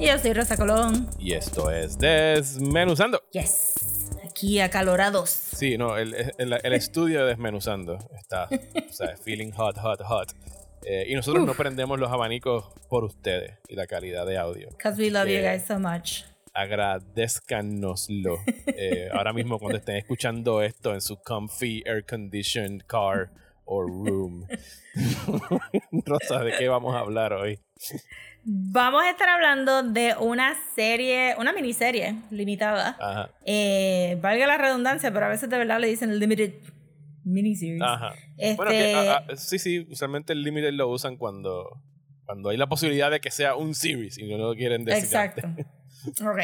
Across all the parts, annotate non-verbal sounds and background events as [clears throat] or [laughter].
Y yo soy Rosa Colón. y esto es Desmenuzando. Yes. Aquí acalorados. Sí, no, el, el- el estudio de Desmenuzando está, o sea, feeling hot, hot, hot. Eh, y nosotros no prendemos los abanicos por ustedes y la calidad de audio. Because we love you guys so much. Agradezcanoslo. Eh, ahora mismo cuando estén escuchando esto en su comfy air conditioned car or room. [laughs] Rosa, ¿de qué vamos a hablar hoy? Vamos a estar hablando de una serie, una miniserie limitada. Ajá. Eh, valga la redundancia, pero a veces de verdad le dicen limited miniseries. Ajá. Este, Bueno, que, ah, ah, sí, sí, usualmente el límite lo usan cuando, cuando hay la posibilidad de que sea un series y no lo quieren decir. Exacto. [laughs] ok.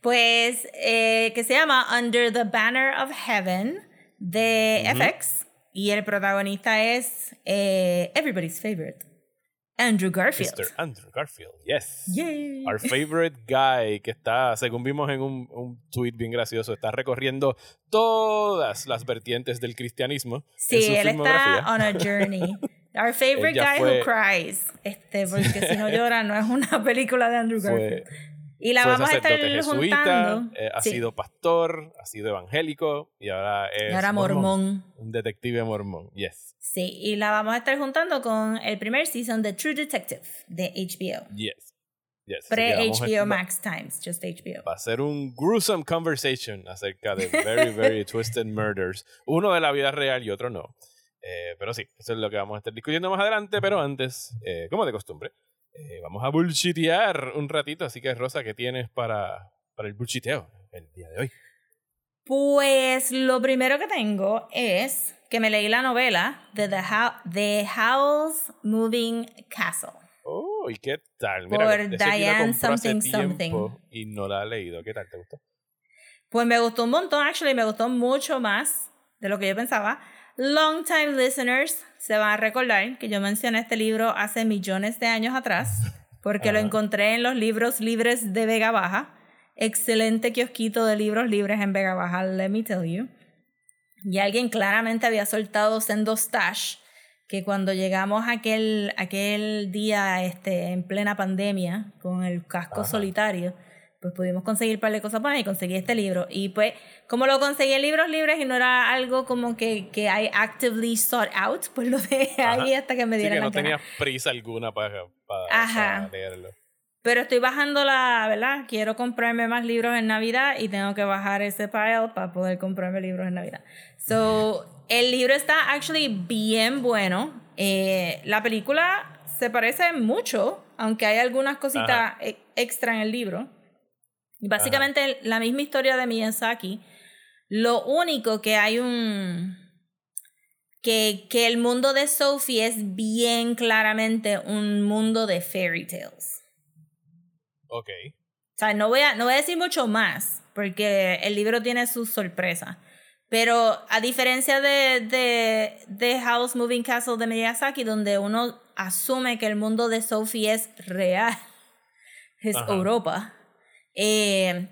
Pues eh, que se llama Under the Banner of Heaven de FX. Y el protagonista es eh, Everybody's Favorite, Andrew Garfield. Mr. Andrew Garfield, yes. Yay. Our favorite guy que está, según vimos en un, un tweet bien gracioso, está recorriendo todas las vertientes del cristianismo. en Sí, su él filmografía. está on a journey. [laughs] Our favorite guy fue- who cries. Este, porque si no [laughs] llora, no es una película de Andrew Garfield. Fue, y la fue vamos a estar jesuita, juntando. eh, ha Sí, sido pastor, ha sido evangélico y ahora es y ahora mormón. un detective mormón. Yes, Sí, y la vamos a estar juntando con el primer season de True Detective de HBO. yes, yes. Pre-HBO Max Times, just HBO. Va a ser un gruesome conversation acerca de very, very [laughs] twisted murders. Uno de la vida real y otro no. Eh, pero sí, eso es lo que vamos a estar discutiendo más adelante. Pero antes, eh, como de costumbre, eh, vamos a bullshitear un ratito. Así que, Rosa, ¿qué tienes para, para el bullshiteo el día de hoy? Pues lo primero que tengo es que me leí la novela de The, How The Howl's Moving Castle. Oh, ¿y qué tal? Por ese libro Diane something something. Y no la he leído. ¿Qué tal? ¿Te gustó? Pues me gustó un montón, actually, me gustó mucho más de lo que yo pensaba. Long time listeners se van a recordar que yo mencioné este libro hace millones de años atrás, porque lo Ajá. encontré en los libros libres de Vega Baja. Excelente kiosquito de libros libres en Vega Baja, let me tell you. Y alguien claramente había soltado Sendo Stash, que cuando llegamos aquel, aquel día este, en plena pandemia, con el casco Ajá. solitario, pues pudimos conseguir un par de cosas buenas y conseguí este libro. Y pues, como lo conseguí en libros libres y no era algo como que, que I actively sought out, pues lo dejé ahí Ajá. hasta que me Sí, dieran que la no gana. tenía prisa alguna para, para, para leerlo. Pero estoy bajando la, ¿verdad? Quiero comprarme más libros en Navidad y tengo que bajar ese pile para poder comprarme libros en Navidad. So, el libro está actually bien bueno. Eh, la película se parece mucho, aunque hay algunas cositas e- extra en el libro. Y Básicamente la misma historia de Miyazaki. Lo único que hay un... Que, que el mundo de Sophie es bien claramente un mundo de fairy tales. Ok. O sea, no voy a, no voy a decir mucho más, porque el libro tiene sus sorpresas. Pero a diferencia de, de, de House Moving Castle de Miyazaki, donde uno asume que el mundo de Sophie es real, es Ajá. Europa. Eh,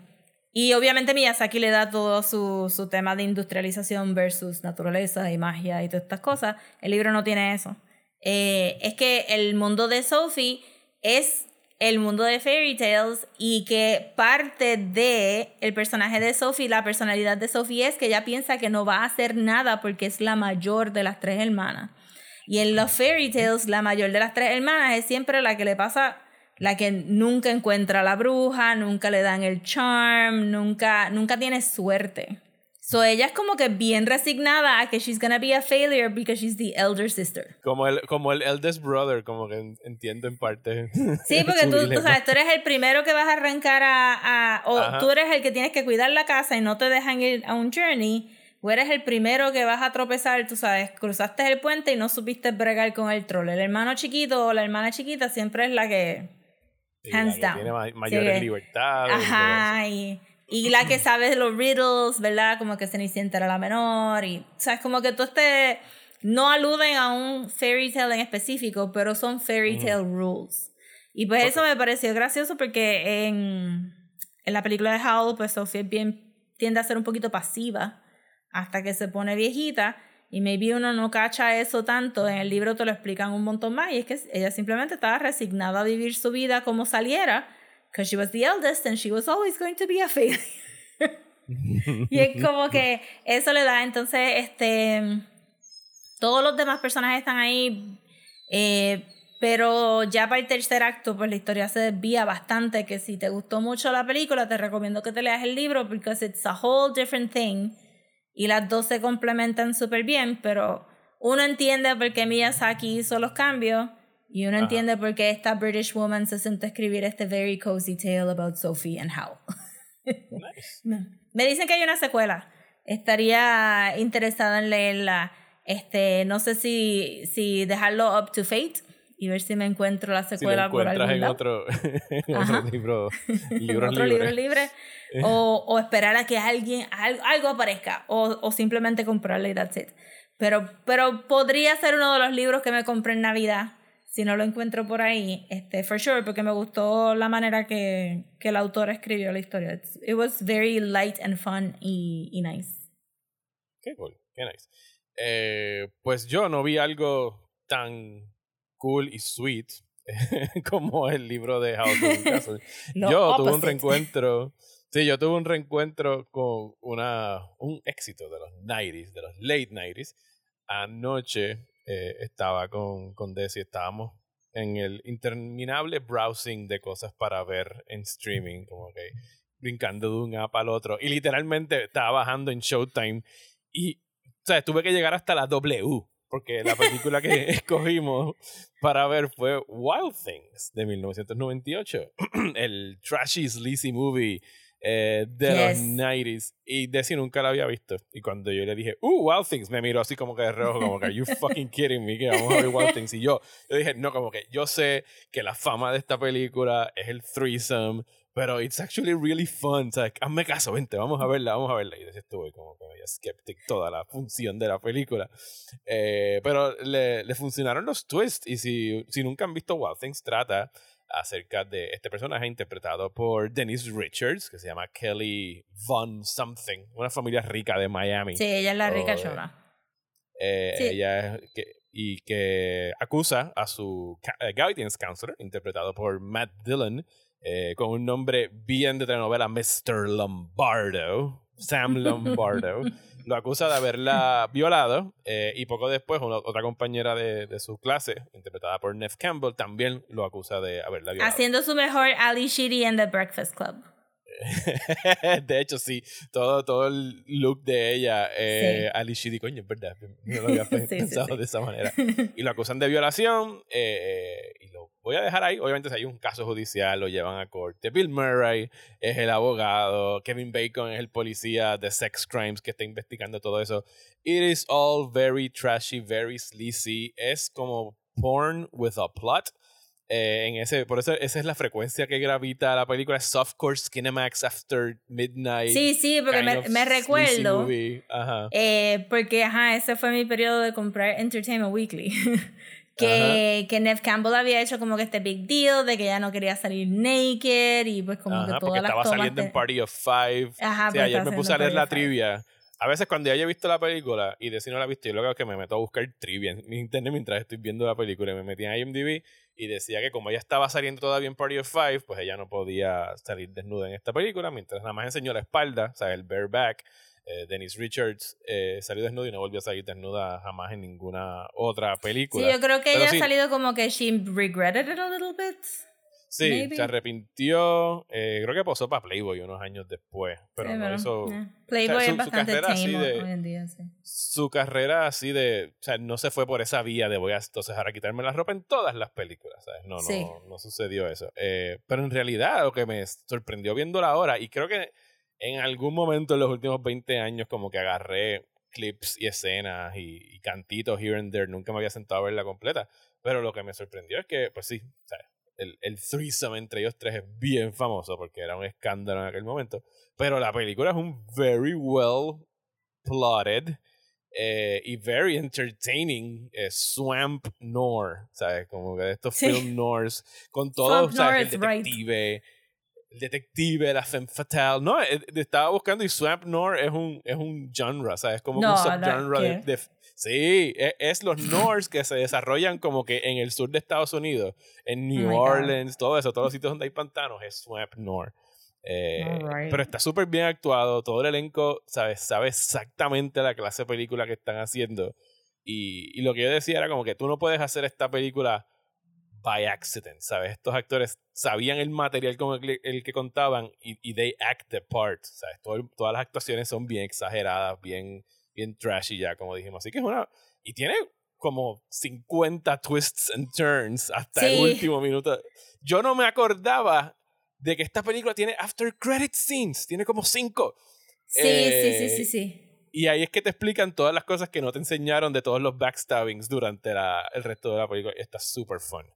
y obviamente Miyazaki le da todo su, su tema de industrialización versus naturaleza y magia y todas estas cosas. El libro no tiene eso. Eh, es que el mundo de Sophie es el mundo de fairy tales y que parte de el personaje de Sophie, la personalidad de Sophie es que ella piensa que no va a hacer nada porque es la mayor de las tres hermanas. Y en los fairy tales, la mayor de las tres hermanas es siempre la que le pasa, la que nunca encuentra a la bruja, nunca le dan el charm, nunca, nunca tiene suerte. So ella es como que bien resignada a que she's gonna be a failure because she's the elder sister. Como el, como el eldest brother, como que en- entiendo en parte. [laughs] Sí, [laughs] porque tú, tú sabes, tú eres el primero que vas a arrancar a, a- o Ajá. tú eres el que tienes que cuidar la casa y no te dejan ir a un journey, o eres el primero que vas a tropezar, tú sabes, cruzaste el puente y no supiste bregar con el troll. El hermano chiquito o la hermana chiquita siempre es la que La Hands que down. Tiene ma- mayores que- libertades. Ajá, y, y la que sabe de los riddles, ¿verdad? Como que Cenicienta era la menor. Y, o sea, es como que tú este No aluden a un fairy tale en específico, pero son fairy tale rules. Y pues eso me pareció gracioso porque en, en la película de Howl, pues Sophie bien, tiende a ser un poquito pasiva hasta que se pone viejita. Y maybe uno no cacha eso tanto. En el libro te lo explican un montón más. Y es que ella simplemente estaba resignada a vivir su vida como saliera. Because she was the eldest and she was always going to be a failure. [laughs] y es como que eso le da. Entonces, este. Todos los demás personajes están ahí. eh, pero ya para el tercer acto, pues la historia se desvía bastante. Que si te gustó mucho la película, te recomiendo que te leas el libro. Because it's a whole different thing y las dos se complementan súper bien, pero uno entiende por qué Miyazaki hizo los cambios y uno Ajá. entiende por qué esta British woman se sentó a escribir este very cozy tale about Sophie and How. [laughs] Nice. Me dicen que hay una secuela. Estaría interesada en leerla. Este, no sé si, si dejarlo up to fate y ver si me encuentro la Si secuela por encuentras algún en lado. otro, [laughs] en otro libro, [laughs] en libros otro libro libre. [laughs] o, o esperar a que alguien al- algo aparezca o, o simplemente comprarle y that's it. Pero pero podría ser uno de los libros que me compré en Navidad si no lo encuentro por ahí este for sure porque me gustó la manera que, que el autor escribió la historia. It's- it was very light and fun y, y nice. Qué cool, qué nice. Eh, pues yo no vi algo tan cool y sweet [laughs] como el libro de House of Castle. [laughs] Lo yo tuve un opposite. reencuentro. Sí, yo tuve un reencuentro con una, un éxito de los 90s, de los late 90s. Anoche eh, estaba con, con Desi, estábamos en el interminable browsing de cosas para ver en streaming, como que brincando de un app al otro. Y literalmente estaba bajando en Showtime y, o sea, tuve que llegar hasta la W, porque la película que [laughs] escogimos para ver fue Wild Things de 1998, [clears throat] el trashy, sleazy movie eh, de los Yes. 90s. Y Desi nunca la había visto. Y cuando yo le dije, uh, Wild Things, me miró así como que de reojo, como que, are you fucking kidding me? Que vamos a ver Wild [laughs] Things. Y yo, yo dije, no, como que yo sé que la fama de esta película es el threesome, pero it's actually really fun. O sea, hazme caso, vente, vamos a verla, vamos a verla. Y Desi estuve como que medio skeptic toda la función de la película. Eh, pero le, le funcionaron los twists. Y si, si nunca han visto Wild Things, trata acerca de este personaje interpretado por Denise Richards, que se llama Kelly Von Something, una familia rica de Miami. sí ella es la rica Oh, eh. Eh, Sí. Ella es que, y que acusa a su guidance counselor, interpretado por Matt Dillon, eh, con un nombre bien de telenovela, Mr. Lombardo, Sam [laughs] Lombardo. lo acusa de haberla violado eh, y poco después una- otra compañera de, de su clase, interpretada por Neff Campbell, también lo acusa de haberla violado. haciendo su mejor Ali Sheedy en The Breakfast Club [laughs] de hecho, sí, todo, todo el look de ella, eh, Ali Sheedy, coño, es verdad, no lo había [laughs] Sí, sí, pensado sí. de esa manera. Y lo acusan de violación, eh, y lo voy a dejar ahí. Obviamente, si hay un caso judicial, lo llevan a corte. Bill Murray es el abogado, Kevin Bacon es el policía de sex crimes que está investigando todo eso. It is all very trashy, very sleazy. Es como porn with a plot. Eh, en ese, por eso esa es la frecuencia que gravita la película. Softcore Skinemax After Midnight. sí sí porque me, me recuerdo. Ajá. Eh, porque, ajá, ese fue mi periodo de comprar Entertainment Weekly. [laughs] que, que Nev Campbell había hecho como que este big deal de que ya no quería salir naked y pues como Ajá, que todas las estaba tomas saliendo en Party of Five. Ajá, Sí, pues ayer me puse a leer la trivia. A veces cuando ya haya visto la película y de si no la he visto, yo lo que hago es que me meto a buscar trivia en mi internet mientras estoy viendo la película. Y me metí en IMDb y decía que como ella estaba saliendo todavía en Party of Five, pues ella no podía salir desnuda en esta película, mientras nada más enseñó la espalda, o sea, el bareback. Eh, Denise Richards eh, salió desnuda y no volvió a salir desnuda jamás en ninguna otra Sí, película. yo creo que Pero ella sí. ha salido como que she regretted it a little bit. Sí, maybe. se arrepintió. eh, creo que posó para Playboy unos años después, pero Sí, no hizo... eh, Playboy o sea, su- es su bastante carrera así tame de- hoy en día, sí. su carrera así de, o sea, no se fue por esa vía de voy a entonces ahora quitarme la ropa en todas las películas, ¿sabes? No, Sí. no, no sucedió eso. Eh, pero en realidad lo que me sorprendió viéndola ahora, y creo que en algún momento en los últimos 20 años como que agarré clips y escenas y, y cantitos here and there, nunca me había sentado a verla completa, pero lo que me sorprendió es que, pues sí, el, el threesome entre ellos tres es bien famoso porque era un escándalo en aquel momento. Pero la película es un very well plotted eh, y very entertaining eh, swamp noir, ¿sabes? Como que de estos Sí. film noirs con [laughs] todo, Swamp ¿sabes? El right. Detective, el detective, la femme fatale. No, eh, estaba buscando y swamp noir es un, es un genre, ¿sabes? Como No, un subgenre de, Sí, es, es los noirs que se desarrollan como que en el sur de Estados Unidos, en New Oh God. Orleans, todo eso, todos los sitios donde hay pantanos, es swamp noir. Eh. Pero está súper bien actuado, todo el elenco sabe, sabe exactamente la clase de película que están haciendo. Y, y lo que yo decía era como que tú no puedes hacer esta película by accident, ¿sabes? Estos actores sabían el material con el, que- el que contaban y, y they act the part, ¿sabes? Todo el- todas las actuaciones son bien exageradas, bien, bien trashy ya, como dijimos. Así que es una... Y tiene como 50 twists and turns hasta el Sí. último minuto. Yo no me acordaba de que esta película tiene after credit scenes, tiene como cinco. Sí, sí, sí, sí, Eh, sí. Y ahí es que te explican todas las cosas que no te enseñaron de todos los backstabbings durante la- el resto de la película. Está súper fun.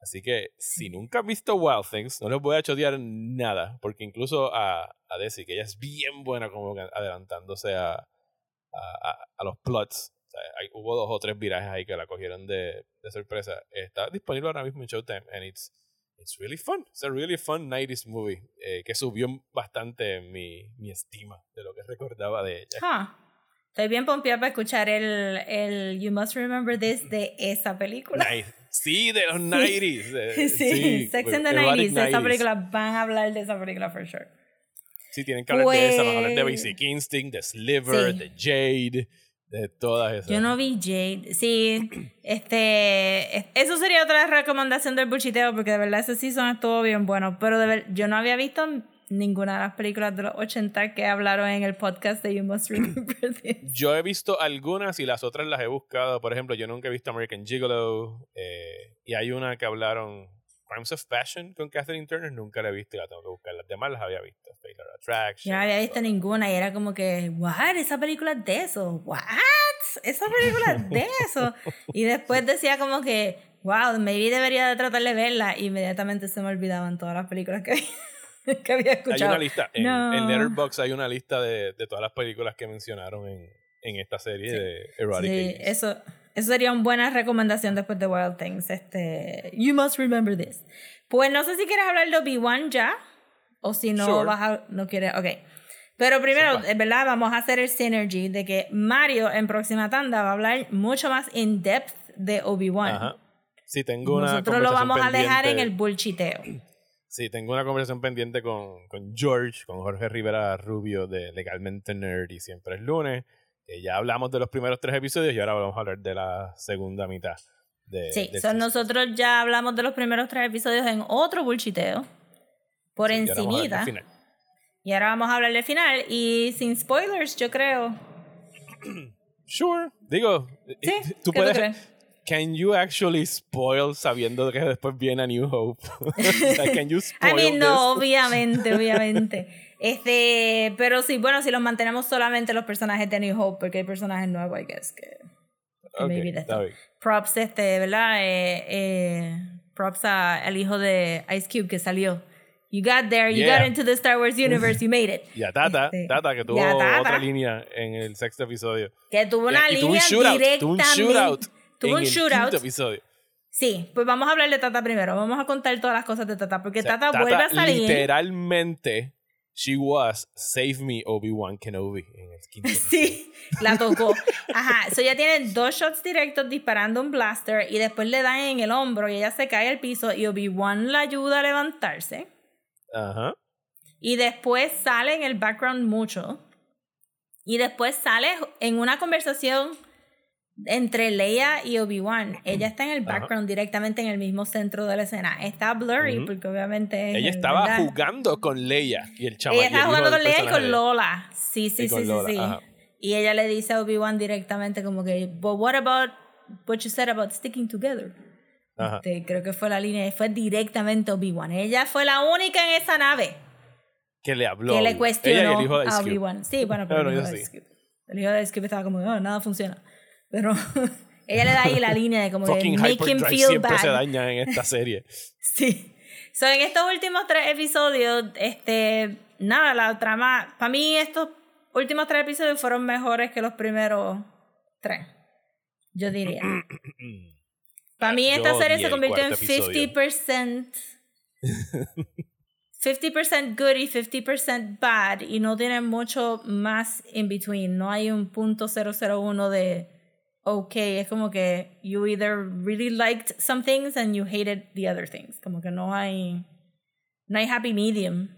Así que si nunca has visto Wild Things, no les voy a chotear nada, porque incluso a, a Desi, que ella es bien buena como adelantándose a, a, a- los plots. O sea, hay- hubo dos o tres virajes ahí que la cogieron de, de sorpresa. Está disponible ahora mismo en Showtime and it's, it's really fun. It's a really fun 90s movie eh, que subió bastante mi, mi estima de lo que recordaba de ella. Ah, Estoy bien pompeada para escuchar el, el You Must Remember This de esa película. Nice. Sí, de los 90s. [laughs] eh, Sí, Sex and the erotic 90s. De esa 90s. película van a hablar de esa película for sure. Sí, tienen que hablar de esa, van a hablar de Pues- Basic Instinct, de Sliver, Sí. de Jade, de todas esas. Yo no vi Jade. Sí, [clears throat] este. es- Eso sería otra recomendación del buchiteo, porque de verdad ese season estuvo bien bueno. Pero de ver, yo no había visto ninguna de las películas de los 80 que hablaron en el podcast de You Must Remember This. Yo he visto algunas y las otras las he buscado. Por ejemplo, yo nunca he visto American Gigolo. eh, y hay una que hablaron, Crimes of Passion, con Kathleen Turner. Nunca la he visto y la tengo que buscar. Las demás las había visto. Fatal Attraction. Yo no había visto ninguna y era como que, what, esa película es de eso, what, esa película es de eso. [laughs] Y después decía como que, wow, maybe debería de tratar de verla. Y inmediatamente se me olvidaban todas las películas que, había- [laughs] que había Hay escuchado. una lista. En, No. en Letterboxd hay una lista de, de todas las películas que mencionaron en, en esta serie de Erotic Sí, 80s. eso, eso sería una buena recomendación después de Wild Things. Este, you must remember this. Pues no sé si quieres hablar de Obi-Wan ya, o si no Sure. vas a, no quieres, ok. Pero primero, es verdad, vamos a hacer el synergy de que Mario en próxima tanda va a hablar mucho más in depth de Obi-Wan. Ajá. Sí, tengo una Nosotros lo vamos a dejar en pendiente- el bullchiteo. Sí, tengo una conversación pendiente con, con George, con Jorge Rivera Rubio de Legalmente Nerd y Siempre es lunes. Que ya hablamos de los primeros tres episodios y ahora vamos a hablar de la segunda mitad. De, Sí, so season. nosotros ya hablamos de los primeros tres episodios en otro bullchiteo. Por Sí, y ahora vamos a hablar del encimita. final. Y ahora vamos a hablar del final y sin spoilers, yo creo. [clears throat] Sure. Digo, Sí, tú ¿qué tú puedes. Can you actually spoil sabiendo que después viene a New Hope? [laughs] Sea, can you I spoil mean, no, this? obviamente, [laughs] obviamente. Este, pero sí, bueno, si los mantenemos solamente los personajes de New Hope, porque hay personajes nuevos, I guess, que Ok, maybe de está esto. bien. Props, este, ¿verdad? Eh, eh, props a el hijo de Ice Cube que salió. You got there, you Yeah. got into the Star Wars universe, you made it. Y a Tata, Este, Tata, que tuvo Tata. otra línea en el sexto episodio. Que tuvo una y, y tuvo un línea shootout, directamente. tuvo un shootout Tuvo en un el shootout. quinto episodio. Sí, pues vamos a hablar de Tata primero. Vamos a contar todas las cosas de Tata, porque O sea, Tata, vuelve a salir. Literalmente, she was Save Me Obi-Wan Kenobi en el quinto. [laughs] Sí, la tocó. [laughs] Ajá, so ella tiene dos shots directos disparando un blaster y después le dan en el hombro y ella se cae al piso y Obi-Wan la ayuda a levantarse. Ajá. Y después sale en el background mucho. Y después sale en una conversación entre Leia y Obi-Wan. Ella está en el Ajá. background directamente en el mismo centro de la escena. Está blurry Ujú. porque obviamente... Ella el- estaba ¿verdad? jugando con Leia y el chaval. Ella estaba jugando con Leia y con Lola. Sí, sí, sí, sí, sí. ajá. Y ella le dice a Obi-Wan directamente como que, but what about what you said about sticking together? Ajá. Este, creo que fue la línea, fue directamente Obi-Wan. Ella fue la única en esa nave Que le habló. que le Ella y cuestionó el hijo de Ice a. Obi-Wan. Sí, bueno, [laughs] pero. Ice Cube. el hijo de Ice Cube estaba como, oh, nada funciona. Pero [laughs] Ella le da ahí la línea de como que make him feel siempre bad. se daña en esta [laughs] serie. Sí. So, en estos últimos tres episodios, este, nada, la trama, para mí estos últimos tres episodios fueron mejores que los primeros tres. Yo diría. [clears throat] Para mí esta Yo serie se convirtió en cuarto episodio. 50% 50% good y 50% bad y no tiene mucho más in between. No hay un punto 001 de ok, es como que you either really liked some things and you hated the other things. Como que no hay no hay happy medium.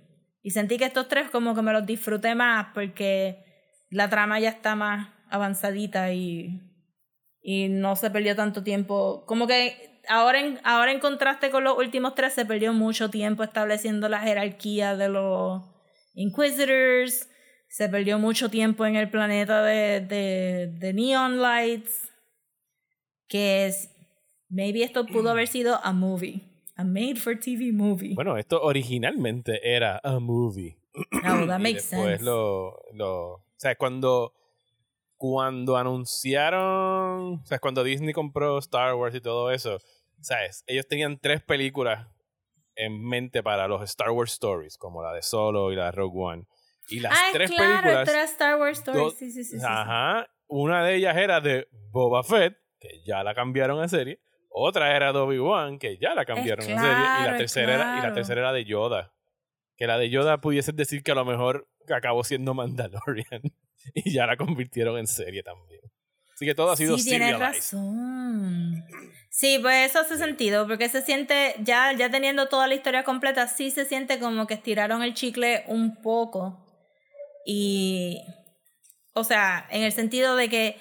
Y sentí que estos tres como que me los disfruté más porque la trama ya está más avanzadita y y no se perdió tanto tiempo. Como que ahora en, ahora en contraste con los últimos tres se perdió mucho tiempo estableciendo la jerarquía de los Inquisitors. Se perdió mucho tiempo en el planeta de, de, de Neon Lights. Que es. Maybe esto pudo haber sido a movie. A made for TV movie. Bueno, esto originalmente era a movie. Oh, that Y makes después sense. lo, lo. O sea, cuando. Cuando anunciaron. O sea, cuando Disney compró Star Wars y todo eso. ¿Sabes? Ellos tenían tres películas en mente para los Star Wars Stories, como la de Solo y la de Rogue One. Y las ah, tres claro, películas. era Star Wars Stories. dos- Sí, sí, sí. Ajá. Una de ellas era de Boba Fett, que ya la cambiaron a serie. Otra era de Obi-Wan, que ya la cambiaron a serie. Y la, tercera era, y la tercera era de Yoda. Que la de Yoda pudiese decir que a lo mejor acabó siendo Mandalorian. [laughs] y ya la convirtieron en serie también. Así que todo ha sido sí, tienes serialized. razón. Sí, pues eso hace sentido, porque se siente, ya, ya teniendo toda la historia completa, sí se siente como que estiraron el chicle un poco. Y, o sea, en el sentido de que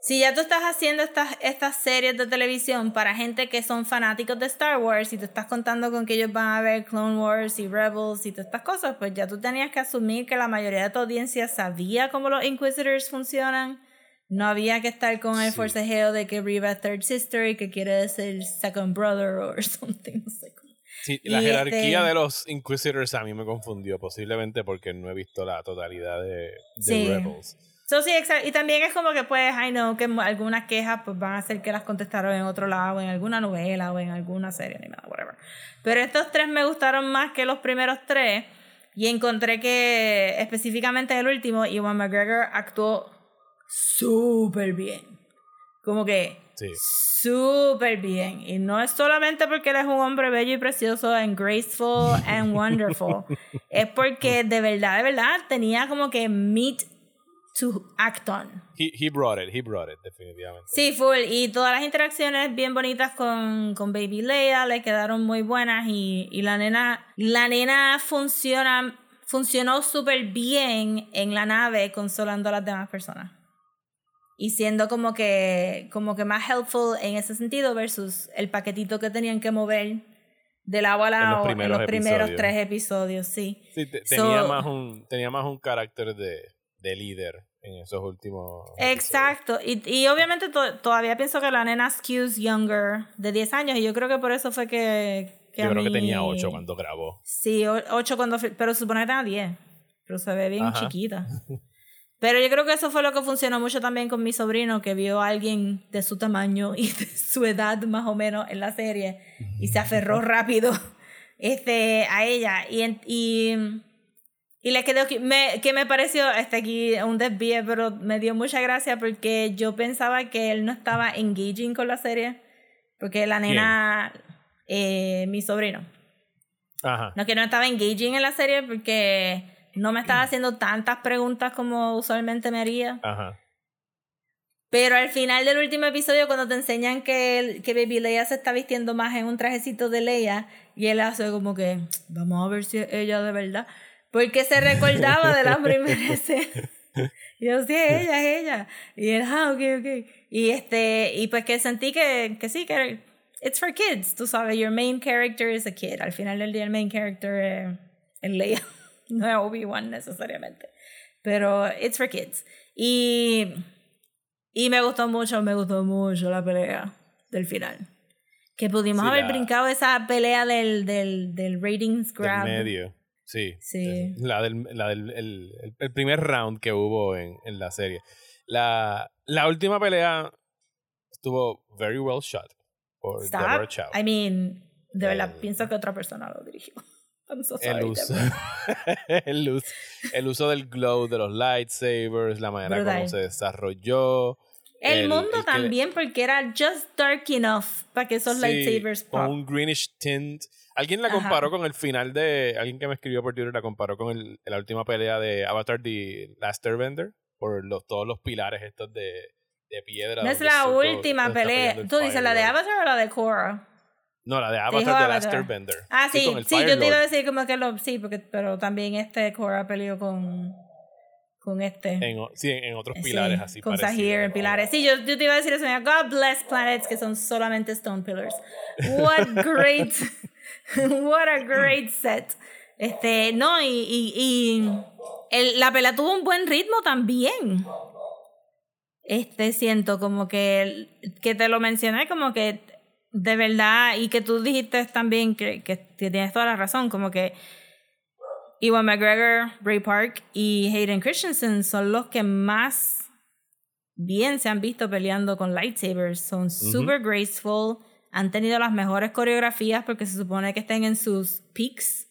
si ya tú estás haciendo estas, estas series de televisión para gente que son fanáticos de Star Wars y te estás contando con que ellos van a ver Clone Wars y Rebels y todas estas cosas, pues ya tú tenías que asumir que la mayoría de tu audiencia sabía cómo los Inquisitors funcionan. No había que estar con el Sí. forcejeo de que Riva Third Sister y que quiere ser Second Brother or [laughs] something. No sé cómo. Sí, la Y jerarquía este- de los Inquisitors a mí me confundió, posiblemente porque no he visto la totalidad de, de Sí. Rebels. So, sí, exacto. Y también es como que, pues, I know que algunas quejas pues, van a ser que las contestaron en otro lado, en alguna novela o en alguna serie animada, whatever. Pero estos tres me gustaron más que los primeros tres. Y encontré que, específicamente el último, Iwan McGregor actuó súper bien. Como que Sí. súper bien. Y no es solamente porque él es un hombre bello y precioso and graceful and [laughs] wonderful. es porque de verdad, de verdad, tenía como que meat to act on. He, he brought it, he brought it, definitivamente. Sí, full. Y todas las interacciones bien bonitas con, con Baby Leia le quedaron muy buenas. Y, y la nena, la nena funciona, funcionó súper bien en la nave consolando a las demás personas. Y siendo como que, como que más helpful en ese sentido versus el paquetito que tenían que mover del agua al En los agua en primeros los primeros episodios. tres episodios, sí. Sí, te- So- tenía, más un, tenía más un carácter de, de líder en esos últimos. episodios. Exacto. Y, y obviamente to- todavía pienso que la nena skews younger de 10 años y yo creo que por eso fue que... que Yo creo que mí- tenía 8 cuando grabó. Sí, 8 cuando... Pero se supone que tenía 10. Pero se ve bien Ajá. chiquita. [laughs] Pero yo creo que eso fue lo que funcionó mucho también con mi sobrino, que vio a alguien de su tamaño y [laughs] de su edad más o menos en la serie y se aferró rápido [laughs] este, a ella. Y, y, y le quedó que me, que me pareció, este aquí un desvío, pero me dio mucha gracia porque yo pensaba que él no estaba engaging con la serie, porque la nena, eh, mi sobrino. Ajá. No, que no estaba engaging en la serie porque no me estaba haciendo tantas preguntas como usualmente me haría. Ajá. Pero al final del último episodio, cuando te enseñan que, el- que Baby Leia se está vistiendo más en un trajecito de Leia, y él hace como que, vamos a ver si es ella de verdad. Porque se recordaba de la [laughs] primera escena. Y yo, sí, es ella, es ella. Y él, ah, ok, ok. Y, este, y pues que sentí que, que sí, que it's for kids, tú sabes, your main character is a kid. Al final del día el main character es, es Leia, no es Obi-Wan necesariamente. Pero it's for kids. Y, y me gustó mucho, me gustó mucho la pelea del final. Que pudimos Sí, haber la- brincado esa pelea del, del, del ratings Del grab. medio. Sí. Sí. La del, la del el, el- primer round que hubo en, en la serie. La, la última pelea estuvo very well shot por Stop. Deborah Chow. I mean, de verdad, pienso que otra persona lo dirigió. I'm so sorry. [laughs] el uso, el, uso, el uso del glow de los lightsabers, la manera como se desarrolló. El, el- mundo también, porque era just dark enough para que esos Sí, lightsabers con pop. un greenish tint. Alguien la Ajá. comparó con el final de. Alguien que me escribió por Twitter la comparó con el, la última pelea de Avatar The Last Airbender. Por los, todos los pilares estos de, de piedra. No es la última pelea. ¿Tú dices la de. Avatar o la de Korra? No, la de Avatar The Last. Airbender. Ah, sí, sí, yo te iba a decir como que lo. Sí, porque, pero también este Korra peleó con. Con este. En, sí, en, otros Sí, pilares así. Con Sahir en pilares. Sí, yo, yo te iba a decir eso. mira, God bless planets que son solamente stone pillars. What [laughs] great. [laughs] what a great set. Este, no, y, y, y el- la pelea tuvo un buen ritmo también. Este, siento como que, que te lo mencioné, como que de verdad, y que tú dijiste también que, que tienes toda la razón, como que Ewan McGregor, Bray Park y Hayden Christensen son los que más bien se han visto peleando con lightsabers. Son super graceful, han tenido las mejores coreografías porque se supone que estén en sus peaks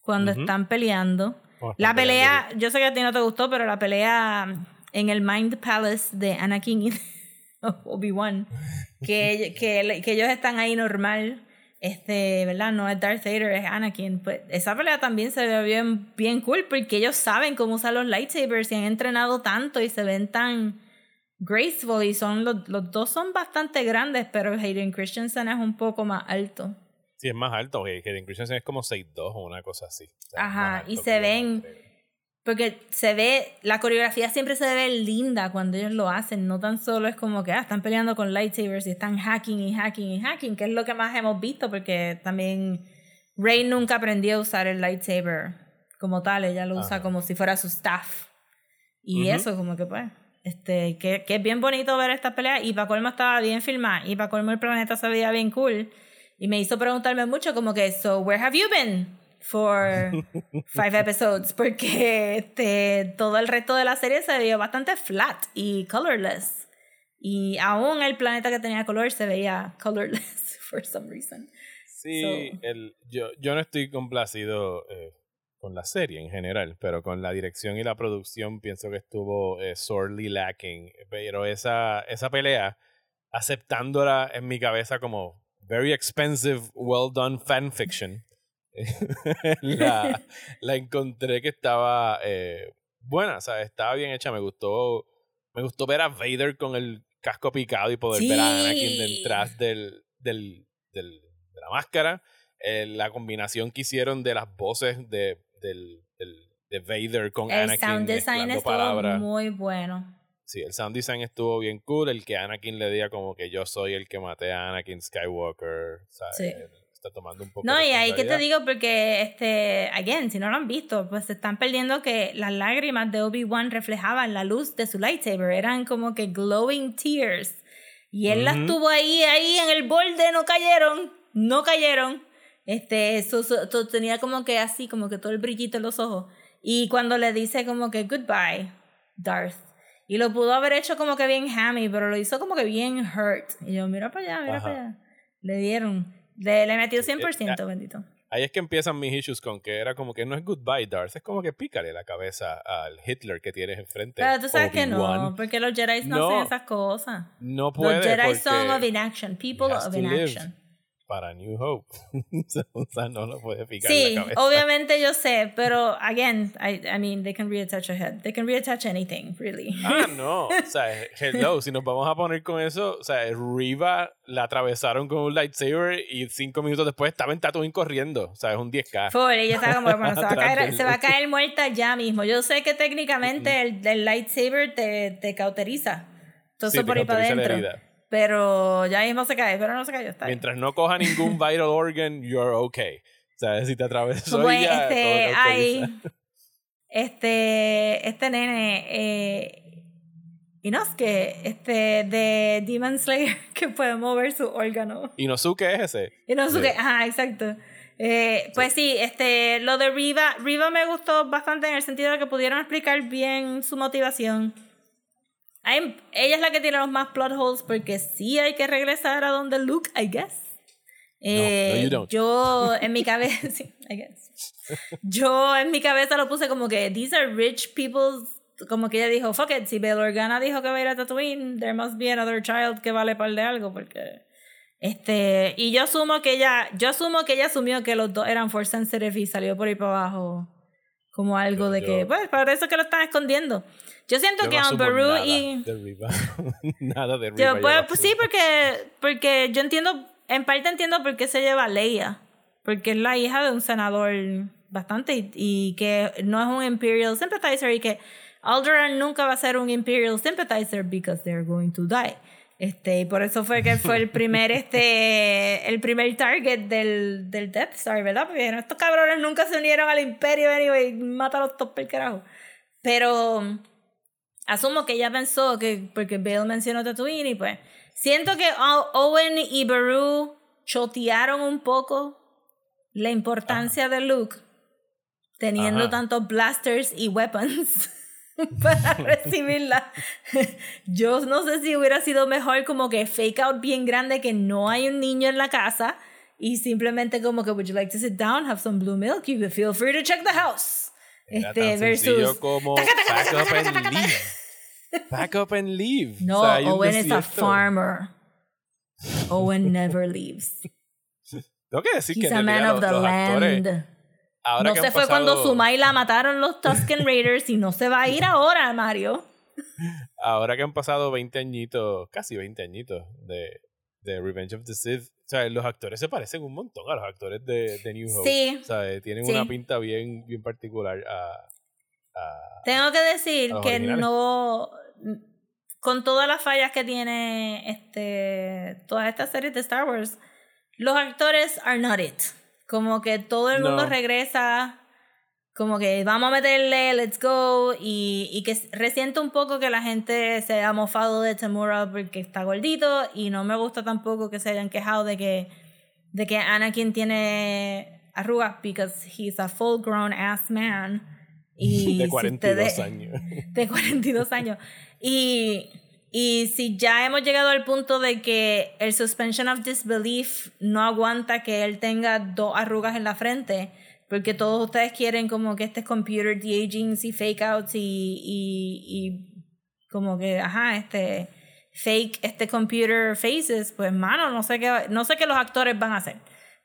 cuando están peleando. La pelea, peleando, yo sé que a ti no te gustó, pero la pelea en el Mind Palace de Anakin y [laughs] Obi-Wan, que, que, que ellos están ahí normal, este, ¿verdad? No es Darth Vader, es Anakin. Pues esa pelea también se ve bien, bien cool porque ellos saben cómo usar los lightsabers y han entrenado tanto y se ven tan graceful y son los, los dos son bastante grandes, pero Hayden Christensen es un poco más alto. Sí, es más alto. Hayden Christensen es como 6'2 o una cosa así. O sea, es Ajá, y se ven-. Porque se ve, la coreografía siempre se ve linda cuando ellos lo hacen, no tan solo es como que ah, están peleando con lightsabers y están hacking y hacking y hacking, que es lo que más hemos visto, porque también Rey nunca aprendió a usar el lightsaber como tal, ella lo usa Ajá. como si fuera su staff. Y Ujú. eso, como que pues, este, que, que es bien bonito ver esta pelea, y para colmo estaba bien filmada, y para colmo el planeta se veía bien cool, y me hizo preguntarme mucho como que, so, where have you been? For [laughs] five episodes porque este, todo el resto de la serie se veía bastante flat y colorless y aún el planeta que tenía color se veía colorless [laughs] for some reason Sí, So- el, yo, yo no estoy complacido eh, con la serie en general, pero con la dirección y la producción pienso que estuvo eh, sorely lacking. Pero esa, esa pelea, aceptándola en mi cabeza como very expensive, well done fanfiction, [laughs] la, la encontré que estaba eh, buena, o sea, estaba bien hecha, me gustó, me gustó ver a Vader con el casco picado y poder ver a Anakin detrás del, del, del- de la máscara. Eh, la combinación que hicieron de las voces de, del, del- de Vader con el Anakin sound design estuvo palabras. muy bueno Sí, el sound design estuvo bien cool. El que Anakin le diga como que yo soy el que maté a Anakin Skywalker. ¿sabes? Sí. Está tomando un poco no de y ahí que te digo porque este again si no lo han visto pues se están perdiendo que las lágrimas de Obi-Wan reflejaban la luz de su lightsaber. Eran como que glowing tears. Y él las Ujú. tuvo ahí ahí en el borde no cayeron no cayeron. Este eso, eso- eso tenía como que así como que todo el brillito en los ojos. Y cuando le dice como que goodbye Darth y lo pudo haber hecho como que bien hammy pero lo hizo como que bien hurt. Y yo mira para allá mira Ajá. para allá le dieron le, le metió Sí, eh, 100% ah, bendito Ahí es que empiezan mis issues con que era como que no es goodbye Darth, es como que pícale la cabeza al Hitler que tienes enfrente. pero tú sabes que no porque los Jedi no, No. hacen esas cosas No puede los Jedi son of inaction people of live. Para New Hope. [laughs] o sea, no lo puede picar Sí, la cabeza. obviamente yo sé, pero again, I, I mean, they can reattach a head. They can reattach anything, really. Ah, [laughs] no. O sea, hello, si nos vamos a poner con eso, o sea, Riva la atravesaron con un lightsaber y cinco minutos después estaba en Tatooine corriendo. O sea, es un 10K. Full, ella está como, bueno, se va, a caer, se va a caer muerta ya mismo. Yo sé que técnicamente el, el lightsaber te, te cauteriza. Todo Sí, por ahí para adentro. Pero ya mismo se cae, pero no se cayó, está bien. Mientras no coja ningún [laughs] vital organ, you're okay. O sea, si te atravesó Pues, y ya, este, todo cauteriza. [laughs] este, este nene, eh, Inosuke, este, de Demon Slayer, [laughs] que puede mover su órgano. Inosuke es ese. Inosuke, Sí. ajá, exacto. Eh, pues sí, este, lo de Riva, Riva me gustó bastante en el sentido de que pudieron explicar bien su motivación. I'm- ella es la que tiene los más plot holes porque sí hay que regresar a donde Luke, I guess. Eh, no, you don't. Yo en mi cabeza, [laughs] sí, I guess. Yo en mi cabeza lo puse como que these are rich people, como que ella dijo, fuck it, si Bail Organa dijo que va a ir a Tatooine, there must be another child que vale par de algo porque este y yo asumo que ella, yo asumo que ella asumió que los dos eran force sensitive y salió por ahí para abajo como algo Yo- de que, yo- pues, para eso que lo están escondiendo. Yo siento Yo que no Amberu nada y de Riva. [laughs] nada de Riva. yo, pues, pues sí, porque, porque yo entiendo, en parte entiendo por qué se lleva a Leia. Porque es la hija de un senador bastante y, y que no es un Imperial sympathizer y que Alderaan nunca va a ser un Imperial sympathizer because they're going to die. Este, y por eso fue que fue el primer, [laughs] este, el primer target del, del Death Star, ¿verdad? Porque estos cabrones nunca se unieron al Imperio, anyway, mátalos todos por el carajo. Pero asumo que ella pensó que, porque Bale mencionó Tatooine y pues, siento que Owen y Beru chotearon un poco la importancia de Luke teniendo Ajá. tantos blasters y weapons [laughs] para [laughs] recibirla. Yo no sé si hubiera sido mejor como que fake out bien grande que no hay un niño en la casa y simplemente como que would you like to sit down, have some blue milk, you feel free to check the house. Era Este tan versus como Taca, taca, taca, Pack up and leave. No, O sea, Owen is a farmer. Owen never leaves. [laughs] Tengo que decir He's que a en man realidad of los, the los actores, land. ahora No que se fue cuando pasado- Sumay la mataron los Tusken Raiders y no se va a ir ahora, Mario. [laughs] Ahora que han pasado 20 añitos, casi 20 añitos de, de Revenge of the Sith, o sea, los actores se parecen un montón a los actores de, de New Hope. Sí. O sea, tienen Sí. una pinta bien, bien particular a, a- Tengo que decir A que originales. no. Con todas las fallas que tiene este todas estas series de Star Wars, los actores are not it. Como que todo el mundo No. regresa, como que vamos a meterle, let's go, y, y que resiento un poco que la gente se haya mofado de Temura porque está gordito, y no me gusta tampoco que se hayan quejado de que, de que Anakin tiene arrugas, because he's a full grown ass man. Y de si 42 ustedes- años. de 42 años. Y, y si ya hemos llegado al punto de que el suspension of disbelief no aguanta que él tenga dos arrugas en la frente, porque todos ustedes quieren como que este computer de-aging y fake outs y, y, y como que, ajá, este fake, este computer faces, pues mano, no sé qué, no sé qué los actores van a hacer.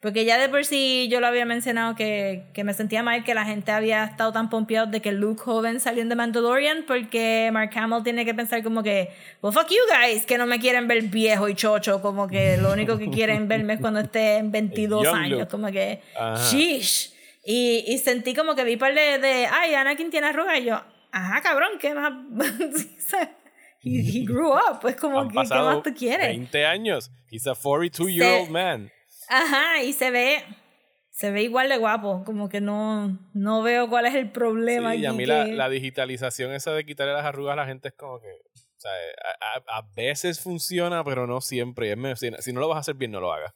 Porque ya de por sí yo lo había mencionado que, que me sentía mal que la gente había estado tan pompeado de que Luke joven salió en The Mandalorian porque Mark Hamill tiene que pensar como que, well fuck you guys, que no me quieren ver viejo y chocho, como que lo único que quieren [laughs] verme es cuando esté en 22 young años, Luke. como que, Ajá. sheesh. Y, y sentí como que vi par de, de ay, Anakin tiene arrugas y yo, ajá, cabrón, ¿qué más? [laughs] he, he grew up, pues como que, ¿qué más tú quieres? 20 años. He's a 42 year old Se- man. Ajá, y se ve, se ve igual de guapo, como que no, no veo cuál es el problema. Sí, y a mí que- la, la digitalización esa de quitarle las arrugas a la gente es como que. O sea, a, a- a veces funciona, pero no siempre. es medio- si, si no lo vas a hacer bien, no lo hagas.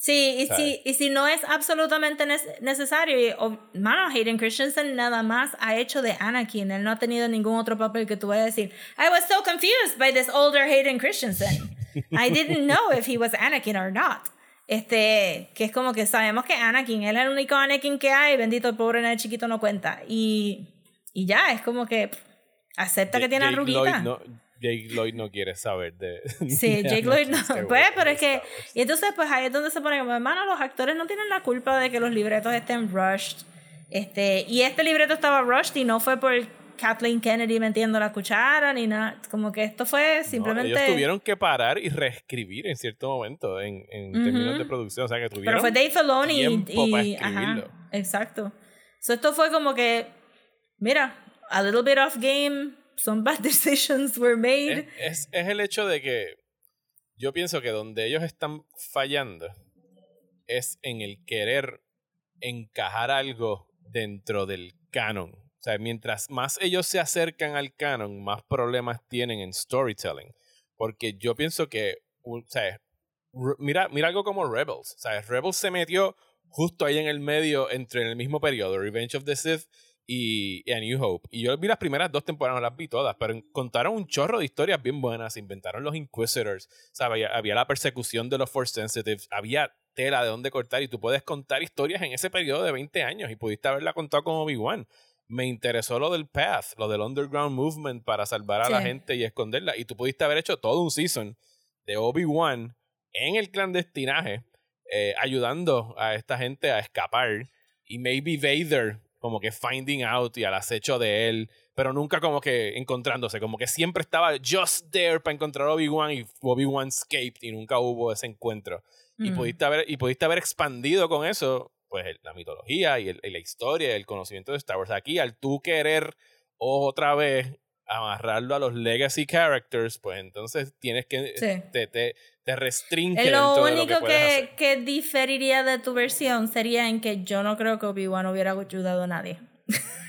Sí, y ¿sabes? si, y si no es absolutamente nece- necesario, y, o- mano, Hayden Christensen nada más ha hecho de Anakin, él no ha tenido ningún otro papel que tú vayas a decir, I was so confused by this older Hayden Christensen. I didn't know if he was Anakin or not. Este, que es como que sabemos que Anakin, él es el único Anakin que hay, bendito el pobre nene chiquito no cuenta. Y, y ya, es como que pff, acepta que tiene Jake arruguita. Lloyd no, Jake Lloyd no quiere saber de. Sí, [laughs] Jake Lloyd no. Skywalker Pues, pero es que. Y entonces, pues ahí es donde se pone como, hermano, los actores no tienen la culpa de que los libretos estén rushed. Este, y este libreto estaba rushed y no fue por Kathleen Kennedy metiendo la cuchara ni nada. Como que esto fue No, simplemente. ellos tuvieron que parar y reescribir en cierto momento en, en términos Ujú. de producción. O sea, que pero tuvieron. fue Dave Filoni y. tiempo para y- ajá, escribirlo. exacto. So esto fue como que. Mira, a little bit off game. Some bad [laughs] decisions were made. es, es, es el hecho de que yo pienso que donde ellos están fallando es en el querer encajar algo dentro del canon. O sea, mientras más ellos se acercan al canon, más problemas tienen en storytelling. Porque yo pienso que, o sea, mira, mira algo como Rebels. O sea, Rebels se metió justo ahí en el medio, entre el mismo periodo, Revenge of the Sith y, y A New Hope. Y yo vi las primeras dos temporadas, no las vi todas, pero contaron un chorro de historias bien buenas. Inventaron los Inquisitors, ¿sabes? Había, había la persecución de los Force Sensitives, había tela de dónde cortar y tú puedes contar historias en ese periodo de 20 años y pudiste haberla contado con Obi-Wan. Me interesó lo del Path, lo del Underground Movement para salvar a la gente y esconderla. Y tú pudiste haber hecho todo un season de Obi-Wan en el clandestinaje, eh, ayudando a esta gente a escapar. Y maybe Vader como que finding out y al acecho de él, pero nunca como que encontrándose, como que siempre estaba just there para encontrar a Obi-Wan y Obi-Wan escaped y nunca hubo ese encuentro. Y, Mm. pudiste haber, y pudiste haber expandido con eso, pues la mitología y, el- y la historia, el conocimiento de Star Wars. Aquí, al tú querer otra vez amarrarlo a los legacy characters, pues entonces tienes que... Sí. Te, te, te restringe Lo único que que, que diferiría de tu versión sería en que yo no creo que Obi-Wan hubiera ayudado a nadie. [laughs]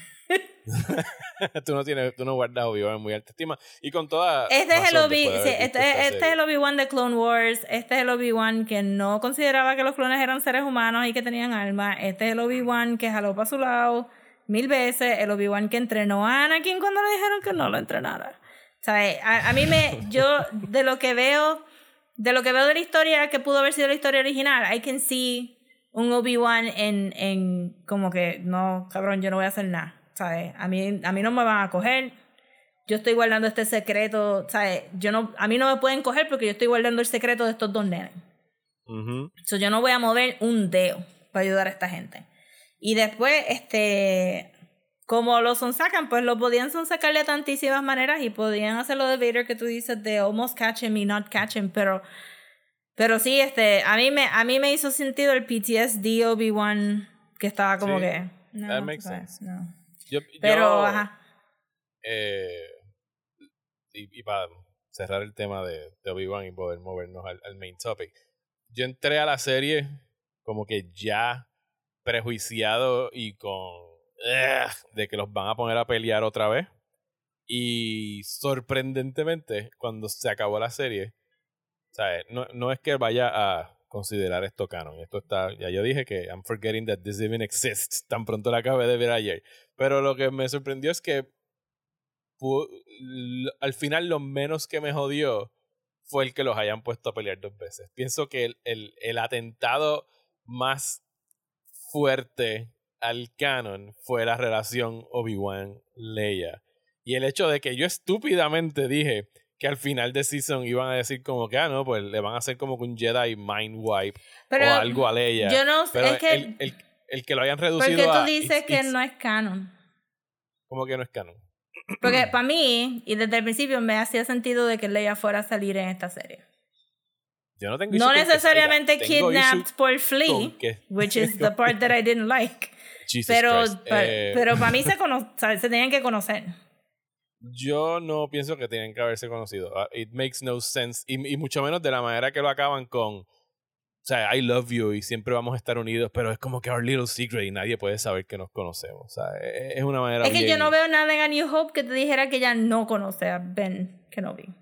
[laughs] tú no tienes, tú no guardas Obi-Wan en muy alta estima. Y con toda. Este es el Obi, de sí, este, este es el Obi-Wan de Clone Wars, este es el Obi-Wan que no consideraba que los clones eran seres humanos y que tenían alma, este es el Obi-Wan que jaló para su lado mil veces, el Obi-Wan que entrenó a Anakin cuando le dijeron que no lo entrenara. Sea, eh, a, a mí me, [laughs] yo de lo que veo, de lo que veo de la historia que pudo haber sido la historia original, I can see un Obi-Wan en, en como que, no, cabrón, yo no voy a hacer nada. ¿Sabes? A mí, a mí no me van a coger, yo estoy guardando este secreto, ¿sabes? Yo no, a mí no me pueden coger porque yo estoy guardando el secreto de estos dos nenes. Ujú. So, yo no voy a mover un dedo para ayudar a esta gente. Y después, este, como lo sonsacan, pues lo podían sonsacar de tantísimas maneras y podían hacer lo de Vader que tú dices de almost catch him y not catch him, pero, pero sí, este, a mí me, a mí me hizo sentido el PTSD Obi-Wan que estaba como Sí, que, no, that makes pues, sense. no. Yo, Pero, yo, ajá. eh, y, y para cerrar el tema de, de Obi-Wan y poder movernos al, al main topic, yo entré a la serie como que ya prejuiciado y con de que los van a poner a pelear otra vez. Y sorprendentemente, cuando se acabó la serie, ¿sabes? No, no es que vaya a considerar esto canon. Esto está, ya yo dije que I'm forgetting that this even exists. [laughs] Tan pronto la acabé de ver ayer. Pero lo que me sorprendió es que al final lo menos que me jodió fue el que los hayan puesto a pelear dos veces. Pienso que el, el, el atentado más fuerte al canon fue la relación Obi-Wan-Leia. Y el hecho de que yo estúpidamente dije que al final de season iban a decir como que, ah, no, pues le van a hacer como que un Jedi mind wipe Pero o algo a Leia. yo no Pero es que, el, el, el que lo hayan reducido porque tú a dices it's- que it's- no es canon. como que no es canon. Porque [clears throat] para mí, y desde el principio me hacía sentido de que Leia fuera a salir en esta serie. Yo no tengo No necesariamente kidnapped por Flea, [laughs] which is the part that I didn't like. Jesus Pero, pa- Eh, pero para mí se, [laughs] cono- se tenían que conocer. Yo no pienso que tienen que haberse conocido. Ah, It makes no sense. Y, y mucho menos de la manera que lo acaban con. O sea, I love you y siempre vamos a estar unidos, pero es como que our little secret y nadie puede saber que nos conocemos. O sea, es es una manera. Es que yo no veo nada en A New Hope que te dijera que ella no conoce a Ben Kenobi.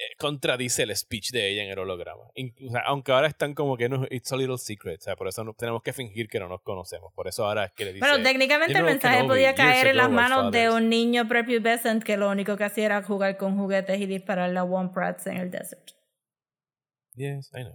Eh, contradice el speech de ella en el holograma. In- o sea, aunque ahora están como que no, it's a little secret. O sea, por eso no- tenemos que fingir que no nos conocemos. Por eso ahora es que le dice. Bueno, técnicamente "You el mensaje podía caer en las manos de fathers". un niño prepubescent que lo único que hacía era jugar con juguetes y dispararle a Womprats en el desert. Yes, I know.